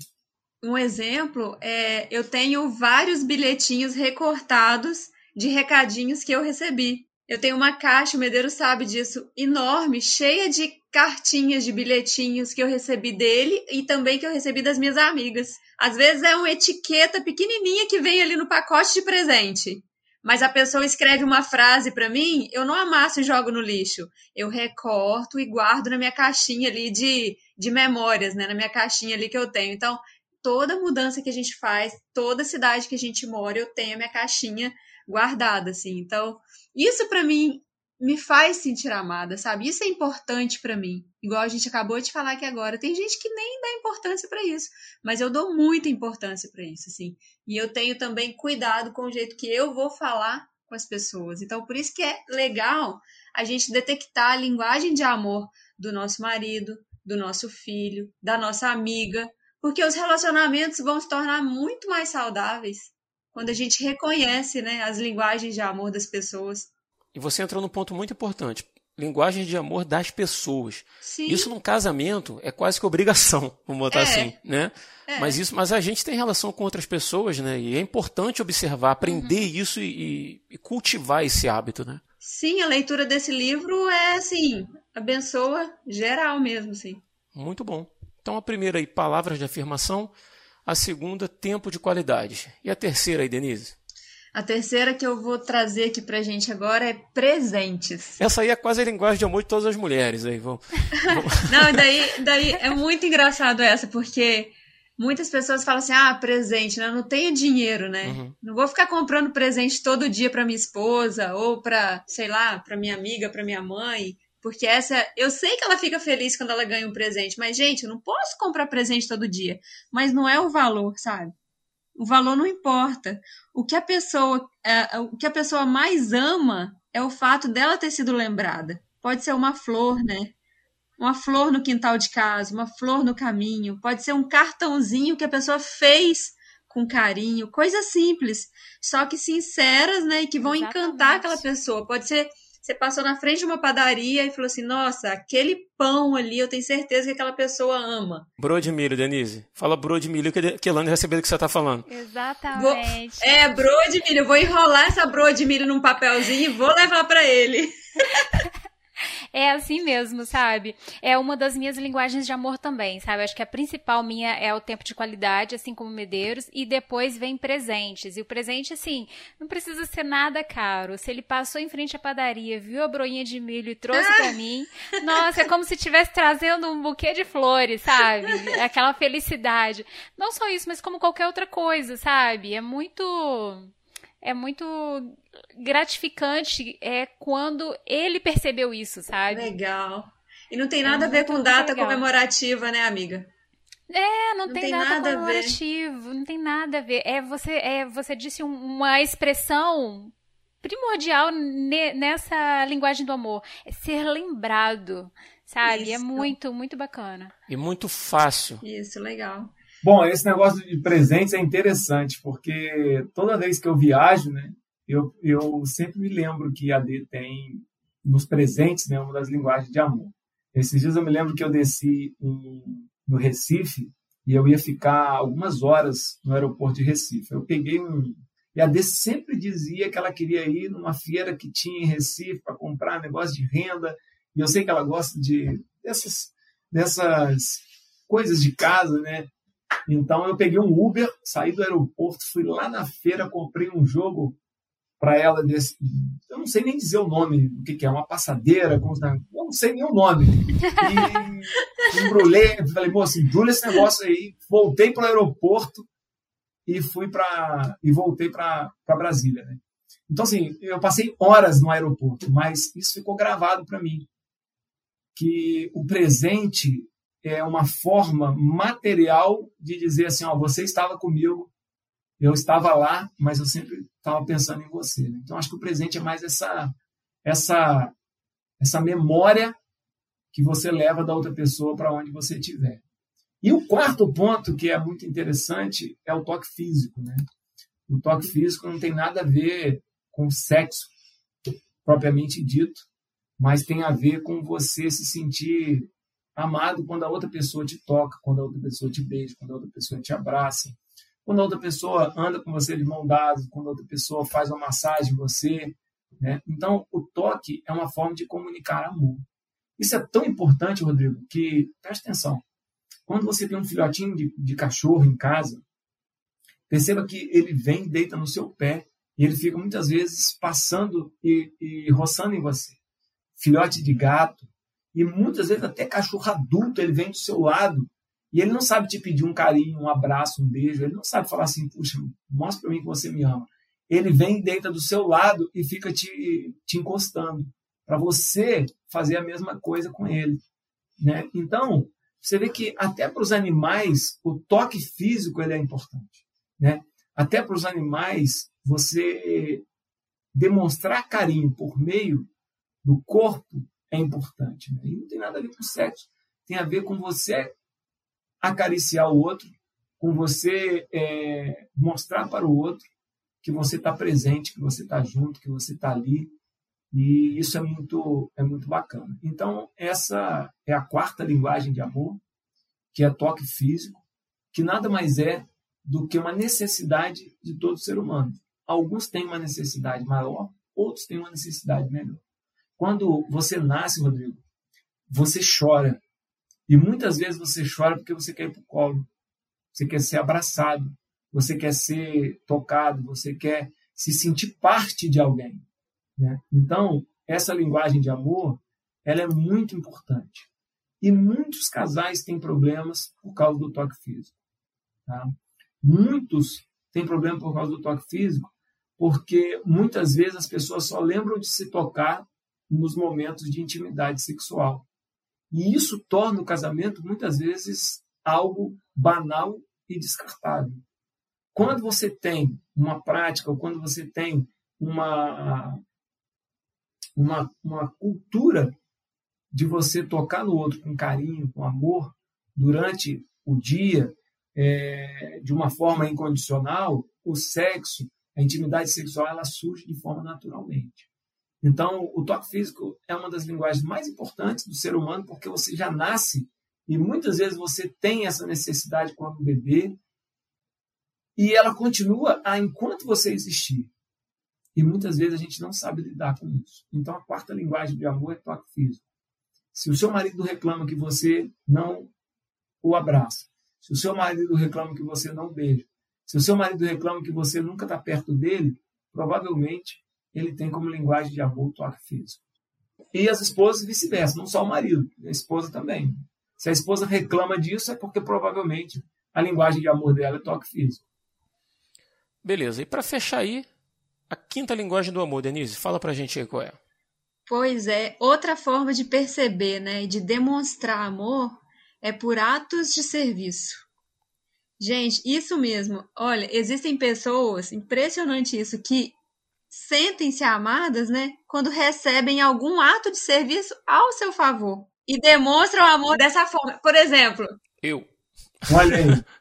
S2: Um exemplo é eu tenho vários bilhetinhos recortados de recadinhos que eu recebi. Eu tenho uma caixa, o Medeiro sabe disso, enorme, cheia de cartinhas de bilhetinhos que eu recebi dele e também que eu recebi das minhas amigas. Às vezes é uma etiqueta pequenininha que vem ali no pacote de presente. Mas a pessoa escreve uma frase para mim, eu não amasso e jogo no lixo. Eu recorto e guardo na minha caixinha ali de, de memórias, né? Na minha caixinha ali que eu tenho. Então, toda mudança que a gente faz, toda cidade que a gente mora, eu tenho a minha caixinha guardada, assim. Então, isso para mim me faz sentir amada, sabe? Isso é importante para mim. Igual a gente acabou de falar aqui agora. Tem gente que nem dá importância para isso, mas eu dou muita importância para isso, assim. E eu tenho também cuidado com o jeito que eu vou falar com as pessoas. Então, por isso que é legal a gente detectar a linguagem de amor do nosso marido, do nosso filho, da nossa amiga, porque os relacionamentos vão se tornar muito mais saudáveis quando a gente reconhece, né, as linguagens de amor das pessoas.
S1: E você entrou num ponto muito importante. Linguagem de amor das pessoas.
S2: Sim.
S1: Isso num casamento é quase que obrigação, vamos botar
S2: É.
S1: assim, né?
S2: É.
S1: Mas isso, mas a gente tem relação com outras pessoas, né? E é importante observar, aprender
S2: Uhum.
S1: isso e, e cultivar esse hábito, né?
S2: Sim, a leitura desse livro é assim, abençoa geral mesmo, assim.
S1: Muito bom. Então a primeira aí, palavras de afirmação. A segunda, tempo de qualidade. E a terceira aí, Denise?
S2: A terceira que eu vou trazer aqui pra gente agora é presentes.
S1: Essa aí é quase a linguagem de amor de todas as mulheres. Aí, vamos.
S2: Não, e daí, daí é muito engraçado essa, porque muitas pessoas falam assim: ah, presente, né? Eu não tenho dinheiro, né?
S1: Uhum.
S2: Não vou ficar comprando presente todo dia pra minha esposa, ou pra, sei lá, pra minha amiga, pra minha mãe. Porque essa. Eu sei que ela fica feliz quando ela ganha um presente, mas, gente, eu não posso comprar presente todo dia. Mas não é o valor, sabe? O valor não importa. O que a pessoa, é, o que a pessoa mais ama é o fato dela ter sido lembrada. Pode ser uma flor, né? Uma flor no quintal de casa, uma flor no caminho, pode ser um cartãozinho que a pessoa fez com carinho, coisas simples, só que sinceras, né? E que vão
S4: Exatamente.
S2: encantar aquela pessoa. Pode ser você passou na frente de uma padaria e falou assim: Nossa, aquele pão ali eu tenho certeza que aquela pessoa ama.
S1: Bro de milho, Denise. Fala bro de milho que, que Elane vai saber do que você está falando.
S4: Exatamente.
S2: É, bro de milho. Eu vou enrolar essa bro de milho num papelzinho e vou levar pra ele.
S4: É assim mesmo, sabe? É uma das minhas linguagens de amor também, sabe? Acho que a principal minha é o tempo de qualidade, assim como Medeiros, e depois vem presentes. E o presente, assim, não precisa ser nada caro. Se ele passou em frente à padaria, viu a broinha de milho e trouxe pra mim, nossa, é como se estivesse trazendo um buquê de flores, sabe? Aquela felicidade. Não só isso, mas como qualquer outra coisa, sabe? É muito é muito gratificante é quando ele percebeu isso, sabe?
S2: Legal. E não tem
S4: É
S2: nada a ver com data
S4: legal.
S2: comemorativa, né, amiga?
S4: É, não,
S2: Não
S4: tem,
S2: tem
S4: nada,
S2: nada a ver.
S4: comemorativo, não tem nada a ver. É você, é, você disse um- uma expressão primordial nessa linguagem do amor. É ser lembrado, sabe? É Isso. É muito, muito bacana.
S1: E muito fácil.
S2: Isso, legal.
S3: Bom, esse negócio de presentes é interessante, porque toda vez que eu viajo, né, eu, eu sempre me lembro que a D tem nos presentes né, uma das linguagens de amor. Esses dias eu me lembro que eu desci em, no Recife e eu ia ficar algumas horas no aeroporto de Recife. Eu peguei um. E a D sempre dizia que ela queria ir numa feira que tinha em Recife para comprar negócio de renda. E eu sei que ela gosta de dessas, dessas coisas de casa, né? Então eu peguei um Uber, saí do aeroporto, fui lá na feira, comprei um jogo para ela desse. Eu não sei nem dizer o nome, o que, que é, uma passadeira, como, eu não sei nem o nome. E embrulhei, falei, moço, embrulha esse negócio aí. Voltei para o aeroporto e fui para. e voltei para Brasília. Né? Então, assim, eu passei horas no aeroporto, mas isso ficou gravado para mim. Que o presente é uma forma material de dizer assim, ó, você estava comigo, eu estava lá, mas eu sempre estava pensando em você. Né? Então acho que o presente é mais essa essa essa memória que você leva da outra pessoa para onde você estiver. E o quarto ponto que é muito interessante é o toque físico, né? O toque físico não tem nada a ver com sexo propriamente dito, mas tem a ver com você se sentir amado quando a outra pessoa te toca, quando a outra pessoa te beija, quando a outra pessoa te abraça, quando a outra pessoa anda com você de mão dada, quando a outra pessoa faz uma massagem em você. Né? Então, o toque é uma forma de comunicar amor. Isso é tão importante, Rodrigo, que preste atenção. Quando você tem um filhotinho de, de cachorro em casa, perceba que ele vem deita no seu pé e ele fica muitas vezes passando e, e roçando em você. Filhote de gato, e muitas vezes até cachorro adulto, ele vem do seu lado e ele não sabe te pedir um carinho, um abraço, um beijo. Ele não sabe falar assim, puxa, mostra para mim que você me ama. Ele vem, deita do seu lado e fica te, te encostando para você fazer a mesma coisa com ele. Né? Então, você vê que até para os animais, o toque físico ele é importante. Né? Até para os animais, você demonstrar carinho por meio do corpo é importante. Né? E não tem nada a ver com sexo. Tem a ver com você acariciar o outro, com você é, mostrar para o outro que você está presente, que você está junto, que você está ali. E isso é muito, é muito bacana. Então, essa é a quarta linguagem de amor, que é toque físico, que nada mais é do que uma necessidade de todo ser humano. Alguns têm uma necessidade maior, outros têm uma necessidade menor. Quando você nasce, Rodrigo, você chora. E muitas vezes você chora porque você quer ir para o colo. Você quer ser abraçado. Você quer ser tocado. Você quer se sentir parte de alguém. Né? Então, essa linguagem de amor, ela é muito importante. E muitos casais têm problemas por causa do toque físico. Tá? Muitos têm problema por causa do toque físico, porque muitas vezes as pessoas só lembram de se tocar nos momentos de intimidade sexual. E isso torna o casamento, muitas vezes, algo banal e descartável. Quando você tem uma prática, ou quando você tem uma, uma, uma cultura de você tocar no outro com carinho, com amor, durante o dia, é, de uma forma incondicional, o sexo, a intimidade sexual, ela surge de forma naturalmente. Então, o toque físico é uma das linguagens mais importantes do ser humano, porque você já nasce e muitas vezes você tem essa necessidade quando bebê e ela continua enquanto você existir. E muitas vezes a gente não sabe lidar com isso. Então, a quarta linguagem de amor é toque físico. Se o seu marido reclama que você não o abraça, se o seu marido reclama que você não beija, se o seu marido reclama que você nunca está perto dele, provavelmente ele tem como linguagem de amor o toque físico. E as esposas vice-versa, não só o marido, a esposa também. Se a esposa reclama disso, é porque provavelmente a linguagem de amor dela é toque físico.
S1: Beleza, e para fechar aí, a quinta linguagem do amor, Denise, fala pra gente aí qual é.
S2: Pois é, outra forma de perceber, né, de demonstrar amor é por atos de serviço. Gente, isso mesmo. Olha, existem pessoas, impressionante isso, que sentem-se amadas, né, quando recebem algum ato de serviço ao seu favor e demonstram amor dessa forma. Por exemplo,
S1: eu.
S3: Olha aí.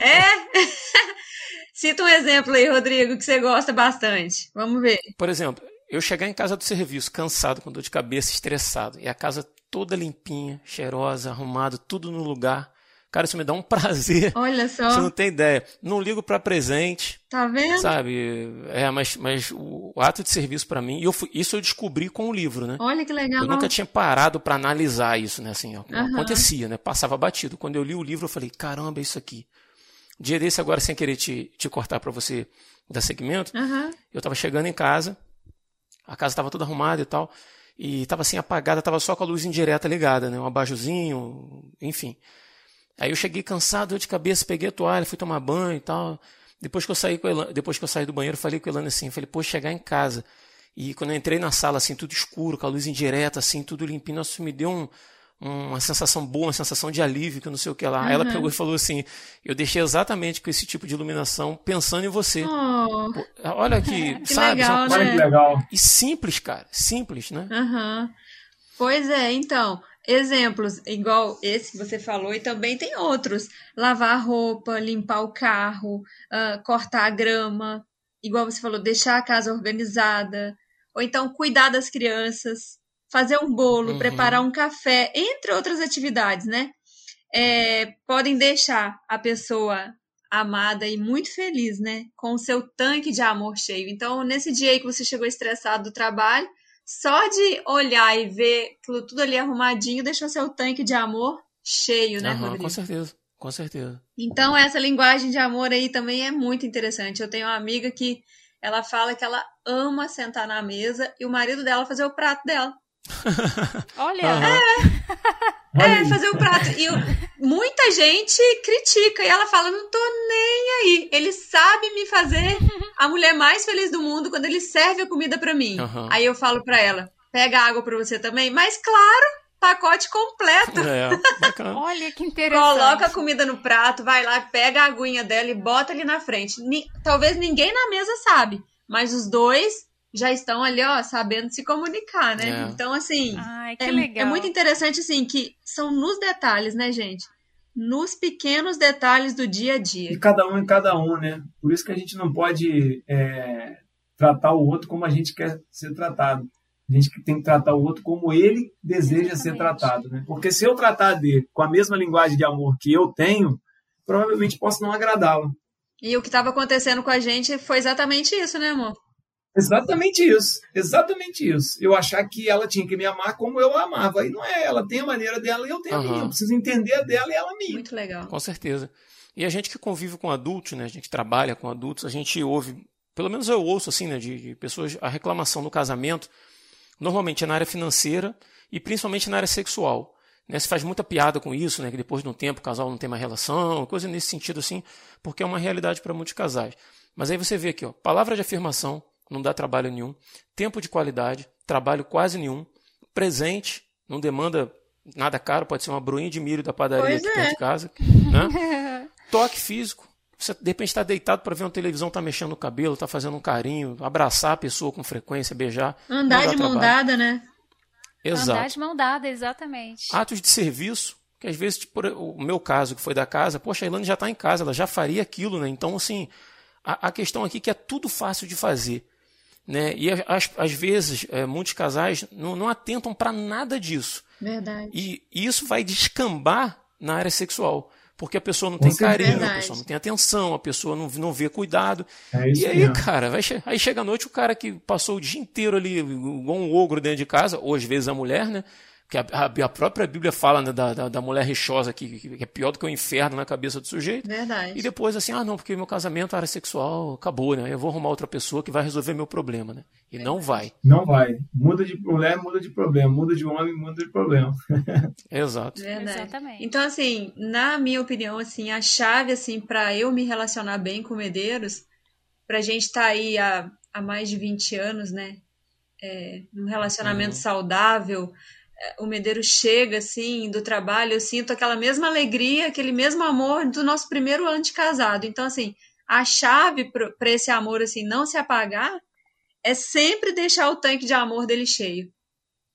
S2: É? Cita um exemplo aí, Rodrigo, que você gosta bastante. Vamos ver.
S1: Por exemplo, eu chegar em casa do serviço cansado, com dor de cabeça, estressado, e a casa toda limpinha, cheirosa, arrumada, tudo no lugar. Cara, isso me dá um prazer.
S2: Olha só.
S1: Você não tem ideia. Não ligo para presente.
S2: Tá vendo?
S1: Sabe? É, mas, mas o, ato de serviço para mim, eu fui, isso eu descobri com o livro, né?
S2: Olha que legal.
S1: Eu nunca tinha parado para analisar isso, né? Assim, uhum. acontecia, né? Passava batido. Quando eu li o livro, eu falei, caramba, é isso aqui. Dia desse, agora, sem querer te, te cortar para você dar segmento,
S2: uhum.
S1: eu tava chegando em casa, a casa tava toda arrumada e tal, e tava assim apagada, tava só com a luz indireta ligada, né? Um abajuzinho, enfim. Aí eu cheguei cansado, dor de cabeça, peguei a toalha, fui tomar banho e tal. Depois que eu saí Elane, depois que eu saí do banheiro, falei com a Elane assim, falei, pô, chegar em casa. E quando eu entrei na sala, assim, tudo escuro, com a luz indireta, assim, tudo limpinho, isso me deu um, uma sensação boa, uma sensação de alívio, que não sei o que lá. Uhum. Ela pegou e falou assim: Eu deixei exatamente com esse tipo de iluminação pensando em você.
S2: Oh.
S1: Pô, olha que,
S2: que
S1: sabe?
S2: legal,
S3: Olha
S2: né?
S3: legal.
S1: E simples, cara. Simples, né?
S2: Uhum. Pois é, então, exemplos igual esse que você falou, e também tem outros: lavar a roupa, limpar o carro, uh, cortar a grama, igual você falou, deixar a casa organizada, ou então cuidar das crianças fazer um bolo,
S1: Uhum.
S2: preparar um café, entre outras atividades, né? É, podem deixar a pessoa amada e muito feliz, né? Com o seu tanque de amor cheio. Então, nesse dia aí que você chegou estressado do trabalho, só de olhar e ver aquilo tudo ali arrumadinho, deixou seu tanque de amor cheio, né,
S1: Aham,
S2: Rodrigo?
S1: com certeza. Com certeza.
S2: Então, essa linguagem de amor aí também é muito interessante. Eu tenho uma amiga que ela fala que ela ama sentar na mesa e o marido dela fazer o prato dela.
S4: Olha.
S3: Olha
S2: É,
S3: aí.
S2: fazer o prato. E eu- muita gente critica e ela fala: não tô nem aí. Ele sabe me fazer a mulher mais feliz do mundo quando ele serve a comida pra mim.
S1: Aham.
S2: Aí eu falo pra ela: pega água pra você também. Mas claro, pacote completo.
S1: É,
S4: olha que interessante.
S2: Coloca a comida no prato, vai lá, pega a aguinha dela e bota ali na frente. Ni- Talvez ninguém na mesa sabe, mas os dois já estão ali, ó, sabendo se comunicar, né?
S1: É.
S2: Então, assim,
S4: Ai, que
S2: é,
S4: legal.
S2: é muito interessante, assim, que são nos detalhes, né, gente? Nos pequenos detalhes do dia a dia.
S3: E cada um em cada um, né? Por isso que a gente não pode é, tratar o outro como a gente quer ser tratado. A gente tem que tratar o outro como ele deseja ser
S4: Exatamente.
S3: tratado, né? Porque se eu tratar dele com a mesma linguagem de amor que eu tenho, provavelmente posso não agradá-lo.
S2: E o que estava acontecendo com a gente foi exatamente isso, né, amor?
S3: Exatamente isso, exatamente isso. Eu achar que ela tinha que me amar como eu a amava. E não é, ela tem a maneira dela e eu tenho a
S1: Aham.
S3: minha. Eu preciso entender a dela e ela a minha.
S2: Muito legal.
S1: Com certeza. E a gente que convive com adultos, né? A gente trabalha com adultos, a gente ouve, pelo menos eu ouço assim, né, de, de pessoas a reclamação no casamento, normalmente é na área financeira e principalmente na área sexual. Né? Se faz muita piada com isso, né? Que depois de um tempo o casal não tem mais relação, coisa nesse sentido assim, porque é uma realidade para muitos casais. Mas aí você vê aqui, ó, palavra de afirmação, não dá trabalho nenhum, tempo de qualidade, trabalho quase nenhum, presente, não demanda nada caro, pode ser uma broinha de milho da padaria
S2: Pois
S1: aqui
S2: é.
S1: perto de casa, né? Toque físico. Você de repente está deitado para ver uma televisão, tá mexendo no cabelo, tá fazendo um carinho, abraçar a pessoa com frequência, beijar.
S2: Andar de mão dada, né?
S1: Exato.
S4: Andar de mão dada, exatamente.
S1: Atos de serviço, que às vezes, tipo, o meu caso, que foi da casa, poxa, a Ilane já está em casa, ela já faria aquilo, né? Então, assim, a, a questão aqui é que é tudo fácil de fazer. Né? E às, às vezes, é, muitos casais não, não atentam para nada disso.
S2: Verdade.
S1: E isso vai descambar na área sexual. Porque a pessoa não tem
S3: certeza.
S1: carinho, a
S2: Verdade.
S1: pessoa não tem atenção, a pessoa não, não vê cuidado.
S3: É isso
S1: e aí,
S3: mesmo.
S1: cara, vai che- aí chega a noite o cara que passou o dia inteiro ali, igual um ogro dentro de casa, ou às vezes a mulher, né? Que a, a- a própria Bíblia fala né, da, da, da mulher rixosa que, que é pior do que o inferno na cabeça do sujeito.
S2: Verdade.
S1: E depois assim, ah não, porque meu casamento, a área sexual, acabou, né? Eu vou arrumar outra pessoa que vai resolver meu problema, né? E não vai.
S3: Não vai. Muda de mulher, muda de problema. Muda de homem, muda de problema.
S1: Exato.
S2: Verdade.
S4: Exatamente.
S2: Então, assim, na minha opinião, assim, a chave, assim, para eu me relacionar bem com Medeiros, pra gente estar aí há, há mais de 20 anos, né? É, num relacionamento
S1: Uhum.
S2: saudável, o Medeiros chega, assim, do trabalho, eu sinto aquela mesma alegria, aquele mesmo amor do nosso primeiro ano de casado. Então, assim, a chave para esse amor, assim, não se apagar é sempre deixar o tanque de amor dele cheio.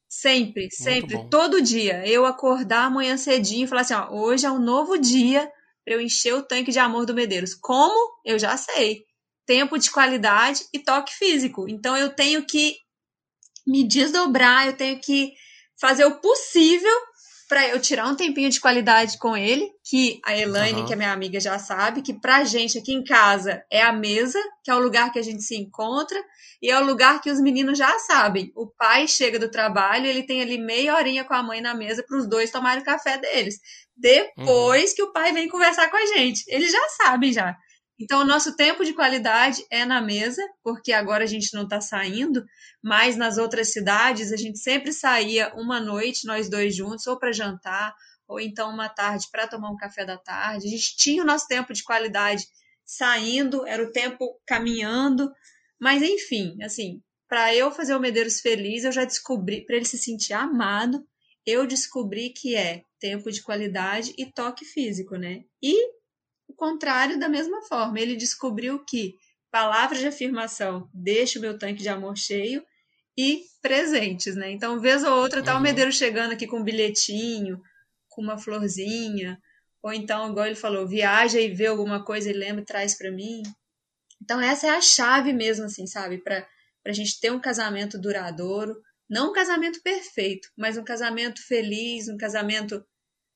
S2: Sempre, sempre, todo dia. Eu acordar amanhã cedinho e falar assim: ó, hoje é um novo dia para eu encher o tanque de amor do Medeiros. Como? Eu já sei. Tempo de qualidade e toque físico. Então eu tenho que me desdobrar, eu tenho que fazer o possível para eu tirar um tempinho de qualidade com ele, que a Elaine, uhum. que é minha amiga, já sabe, que pra gente aqui em casa é a mesa, que é o lugar que a gente se encontra, e é o lugar que os meninos já sabem. O pai chega do trabalho, ele tem ali meia horinha com a mãe na mesa para os dois tomarem o café deles. Depois uhum. que o pai vem conversar com a gente. Eles já sabem já. Então, o nosso tempo de qualidade é na mesa, porque agora a gente não está saindo, mas nas outras cidades a gente sempre saía uma noite, nós dois juntos, ou para jantar, ou então uma tarde para tomar um café da tarde. A gente tinha o nosso tempo de qualidade saindo, era o tempo caminhando, mas enfim, assim, para eu fazer o Medeiros feliz, eu já descobri, para ele se sentir amado, eu descobri que é tempo de qualidade e toque físico, né? E contrário da mesma forma. Ele descobriu que palavras de afirmação deixa o meu tanque de amor cheio e presentes, né? Então, vez ou outra, tá uhum. o medeiro chegando aqui com um bilhetinho, com uma florzinha, ou então, igual ele falou, viaja e vê alguma coisa e lembra e traz para mim. Então, essa é a chave mesmo, assim, sabe? Para a gente ter um casamento duradouro. Não um casamento perfeito, mas um casamento feliz, um casamento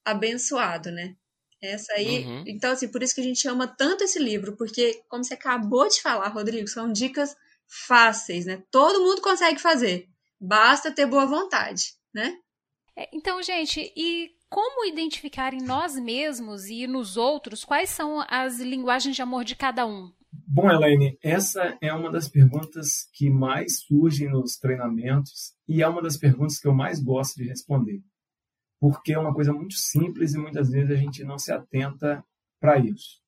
S2: abençoado, né? Essa aí. Uhum. Então, assim, por isso que a gente ama tanto esse livro, porque, como você acabou de falar, Rodrigo, são dicas fáceis, né? Todo mundo consegue fazer. Basta ter boa vontade, né?
S4: É, então, gente, e como identificar em nós mesmos e nos outros quais são as linguagens de amor de cada um?
S3: Bom, Elaine, essa é uma das perguntas que mais surgem nos treinamentos e é uma das perguntas que eu mais gosto de responder porque é uma coisa muito simples e muitas vezes a gente não se atenta para isso.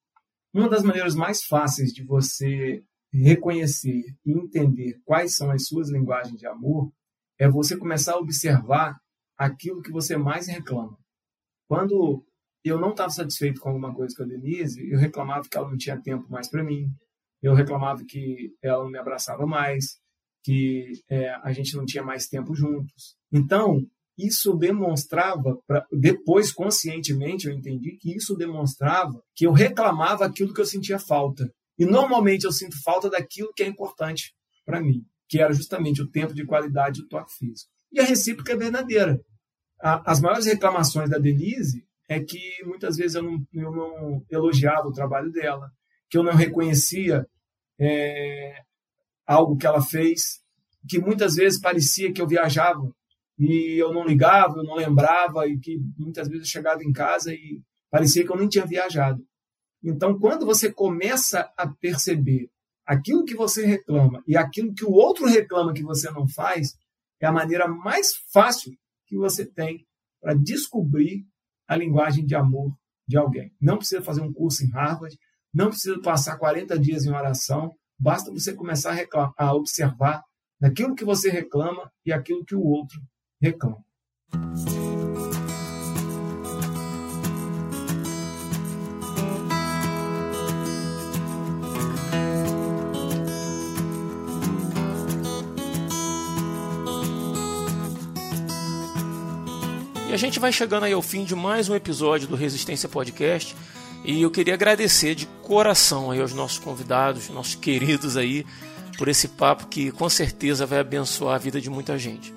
S3: Uma das maneiras mais fáceis de você reconhecer e entender quais são as suas linguagens de amor é você começar a observar aquilo que você mais reclama. Quando eu não estava satisfeito com alguma coisa com a Denise, eu reclamava que ela não tinha tempo mais para mim, eu reclamava que ela não me abraçava mais, que é, a gente não tinha mais tempo juntos. Então, isso demonstrava, pra, depois conscientemente eu entendi que isso demonstrava que eu reclamava aquilo que eu sentia falta. E normalmente eu sinto falta daquilo que é importante para mim, que era justamente o tempo de qualidade do toque físico. E a recíproca é verdadeira. A, as maiores reclamações da Denise é que muitas vezes eu não, eu não elogiava o trabalho dela, que eu não reconhecia é, algo que ela fez, que muitas vezes parecia que eu viajava e eu não ligava, eu não lembrava, e que muitas vezes eu chegava em casa e parecia que eu nem tinha viajado. Então, quando você começa a perceber aquilo que você reclama e aquilo que o outro reclama que você não faz, é a maneira mais fácil que você tem para descobrir a linguagem de amor de alguém. Não precisa fazer um curso em Harvard, não precisa passar 40 dias em oração, basta você começar a, reclamar, a observar aquilo que você reclama e aquilo que o outro reclama.
S1: E a gente vai chegando aí ao fim de mais um episódio do Resistência Podcast. E eu queria agradecer de coração aí aos nossos convidados, nossos queridos aí, por esse papo que com certeza vai abençoar a vida de muita gente.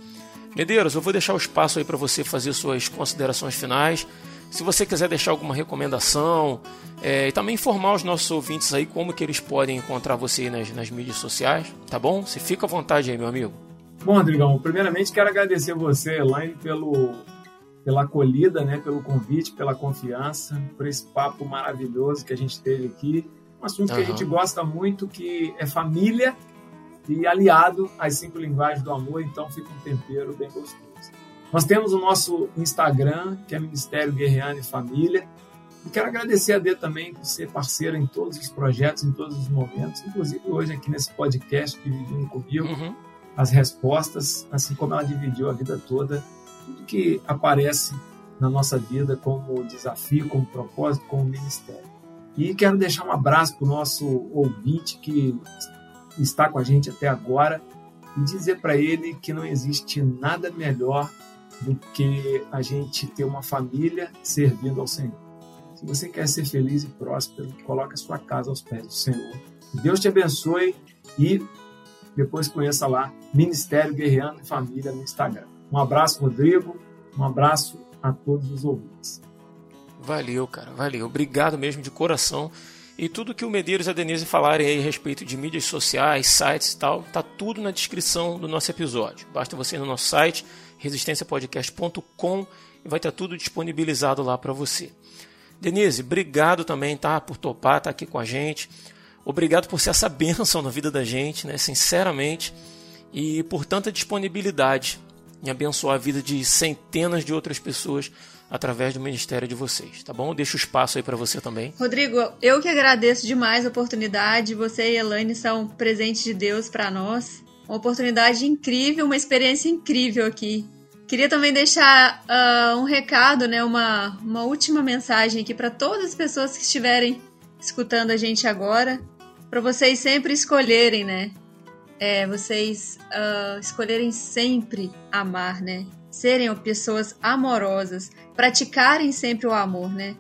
S1: Medeiros, eu vou deixar o espaço aí para você fazer suas considerações finais. Se você quiser deixar alguma recomendação é, e também informar os nossos ouvintes aí como que eles podem encontrar você nas, nas mídias sociais, tá bom? Você fica à vontade aí, meu amigo.
S3: Bom, Rodrigão, primeiramente quero agradecer você, Elaine, pelo, pela acolhida, né, pelo convite, pela confiança, por esse papo maravilhoso que a gente teve aqui. Um assunto uhum. que a gente gosta muito, que é família e aliado às cinco linguagens do amor, então fica um tempero bem gostoso. Nós temos o nosso Instagram, que é Ministério Guerreano e Família. E quero agradecer a Dê também por ser parceira em todos os projetos, em todos os momentos, inclusive hoje aqui nesse podcast, dividindo comigo uhum. as respostas, assim como ela dividiu a vida toda, tudo que aparece na nossa vida como desafio, como propósito, como ministério. E quero deixar um abraço para o nosso ouvinte que está com a gente até agora. e dizer para ele que não existe nada melhor do que a gente ter uma família servindo ao Senhor. Se você quer ser feliz e próspero, coloque a sua casa aos pés do Senhor. Deus te abençoe e depois conheça lá Ministério Guerreando e Família no Instagram. Um abraço, Rodrigo. Um abraço a todos os ouvintes.
S1: Valeu, cara, valeu. Obrigado mesmo de coração. E tudo que o Medeiros e a Denise falarem aí a respeito de mídias sociais, sites e tal, tá tudo na descrição do nosso episódio. Basta você ir no nosso site, resistenciapodcast.com, e vai estar tudo disponibilizado lá para você. Denise, obrigado também, tá, por topar, tá aqui com a gente. Obrigado por ser essa bênção na vida da gente, né, sinceramente, e por tanta disponibilidade em abençoar a vida de centenas de outras pessoas através do ministério de vocês, tá bom? Deixo o espaço aí para você também.
S2: Rodrigo, eu que agradeço demais a oportunidade. Você e Elaine são presentes de Deus para nós. Uma oportunidade incrível, uma experiência incrível aqui. Queria também deixar uh, um recado, né, uma, uma última mensagem aqui para todas as pessoas que estiverem escutando a gente agora, para vocês sempre escolherem, né? É, vocês uh, escolherem sempre amar, né? Serem pessoas amorosas, praticarem sempre o amor, né?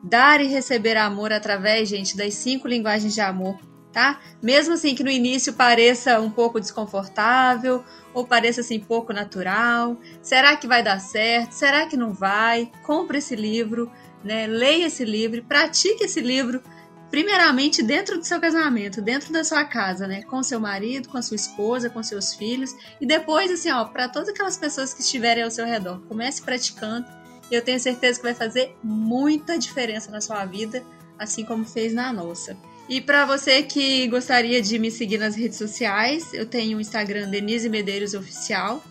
S2: Dar e receber amor através, gente, das cinco linguagens de amor, tá? Mesmo assim que no início pareça um pouco desconfortável ou pareça assim pouco natural, será que vai dar certo? Será que não vai? Compre esse livro, né? Leia esse livro, pratique esse livro primeiramente dentro do seu casamento, dentro da sua casa, né, com seu marido, com a sua esposa, com seus filhos, e depois assim, ó, para todas aquelas pessoas que estiverem ao seu redor, comece praticando eu tenho certeza que vai fazer muita diferença na sua vida, assim como fez na nossa. E para você que gostaria de me seguir nas redes sociais, eu tenho o Instagram Denise Medeiros Oficial.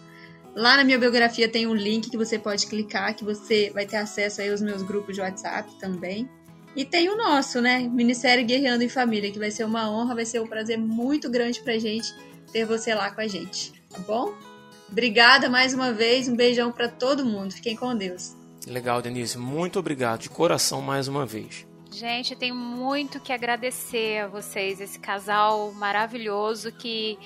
S2: Lá na minha biografia tem um link que você pode clicar, que você vai ter acesso aí aos meus grupos de WhatsApp também. E tem o nosso, né? Ministério Guerreando em Família, que vai ser uma honra, vai ser um prazer muito grande pra gente ter você lá com a gente, tá bom? Obrigada mais uma vez, um beijão para todo mundo. Fiquem com Deus.
S1: Legal, Denise. Muito obrigado de coração mais uma vez.
S4: Gente, tenho muito que agradecer a vocês, esse casal maravilhoso que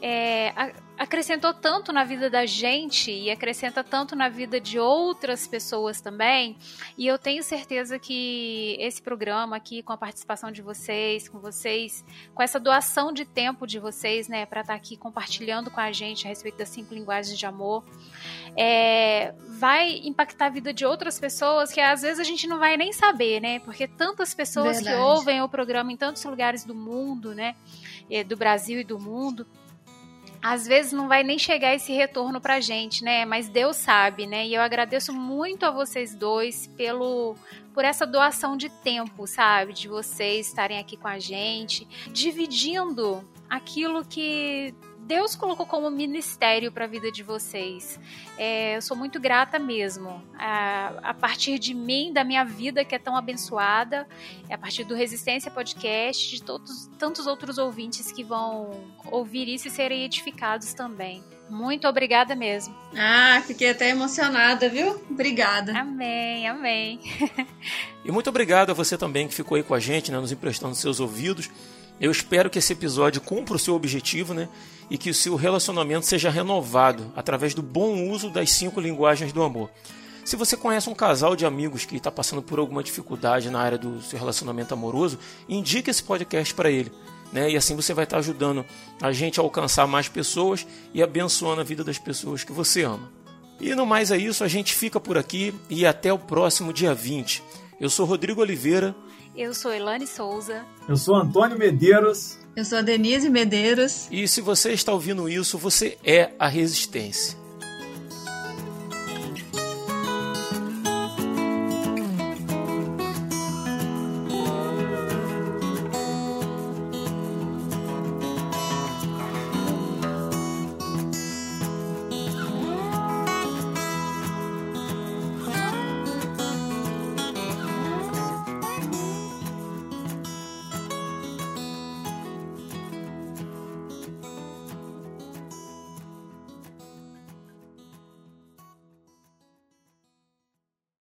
S4: é, acrescentou tanto na vida da gente e acrescenta tanto na vida de outras pessoas também. E eu tenho certeza que esse programa aqui, com a participação de vocês, com vocês, com essa doação de tempo de vocês, né, para estar tá aqui compartilhando com a gente a respeito das cinco linguagens de amor, é, vai impactar a vida de outras pessoas que às vezes a gente não vai nem saber, né? Porque tantas pessoas Verdade. que ouvem o programa em tantos lugares do mundo, né, do Brasil e do mundo às vezes não vai nem chegar esse retorno pra gente, né? Mas Deus sabe, né? E eu agradeço muito a vocês dois pelo por essa doação de tempo, sabe? De vocês estarem aqui com a gente, dividindo aquilo que Deus colocou como ministério para a vida de vocês. É, eu sou muito grata mesmo. A, a, partir de mim, da minha vida que é tão abençoada, é a partir do Resistência Podcast, de todos tantos outros ouvintes que vão ouvir isso e serem edificados também. Muito obrigada mesmo.
S2: Ah, fiquei até emocionada, viu? Obrigada.
S4: Amém, amém.
S1: e muito obrigado a você também que ficou aí com a gente, né, nos emprestando seus ouvidos. Eu espero que esse episódio cumpra o seu objetivo, né? E que o seu relacionamento seja renovado através do bom uso das cinco linguagens do amor. Se você conhece um casal de amigos que está passando por alguma dificuldade na área do seu relacionamento amoroso, indique esse podcast para ele. Né? E assim você vai estar tá ajudando a gente a alcançar mais pessoas e abençoando a vida das pessoas que você ama. E no mais é isso, a gente fica por aqui e até o próximo dia 20. Eu sou Rodrigo Oliveira
S4: eu sou Elane Souza.
S3: Eu sou Antônio Medeiros.
S2: Eu sou a Denise Medeiros.
S1: E se você está ouvindo isso, você é a Resistência.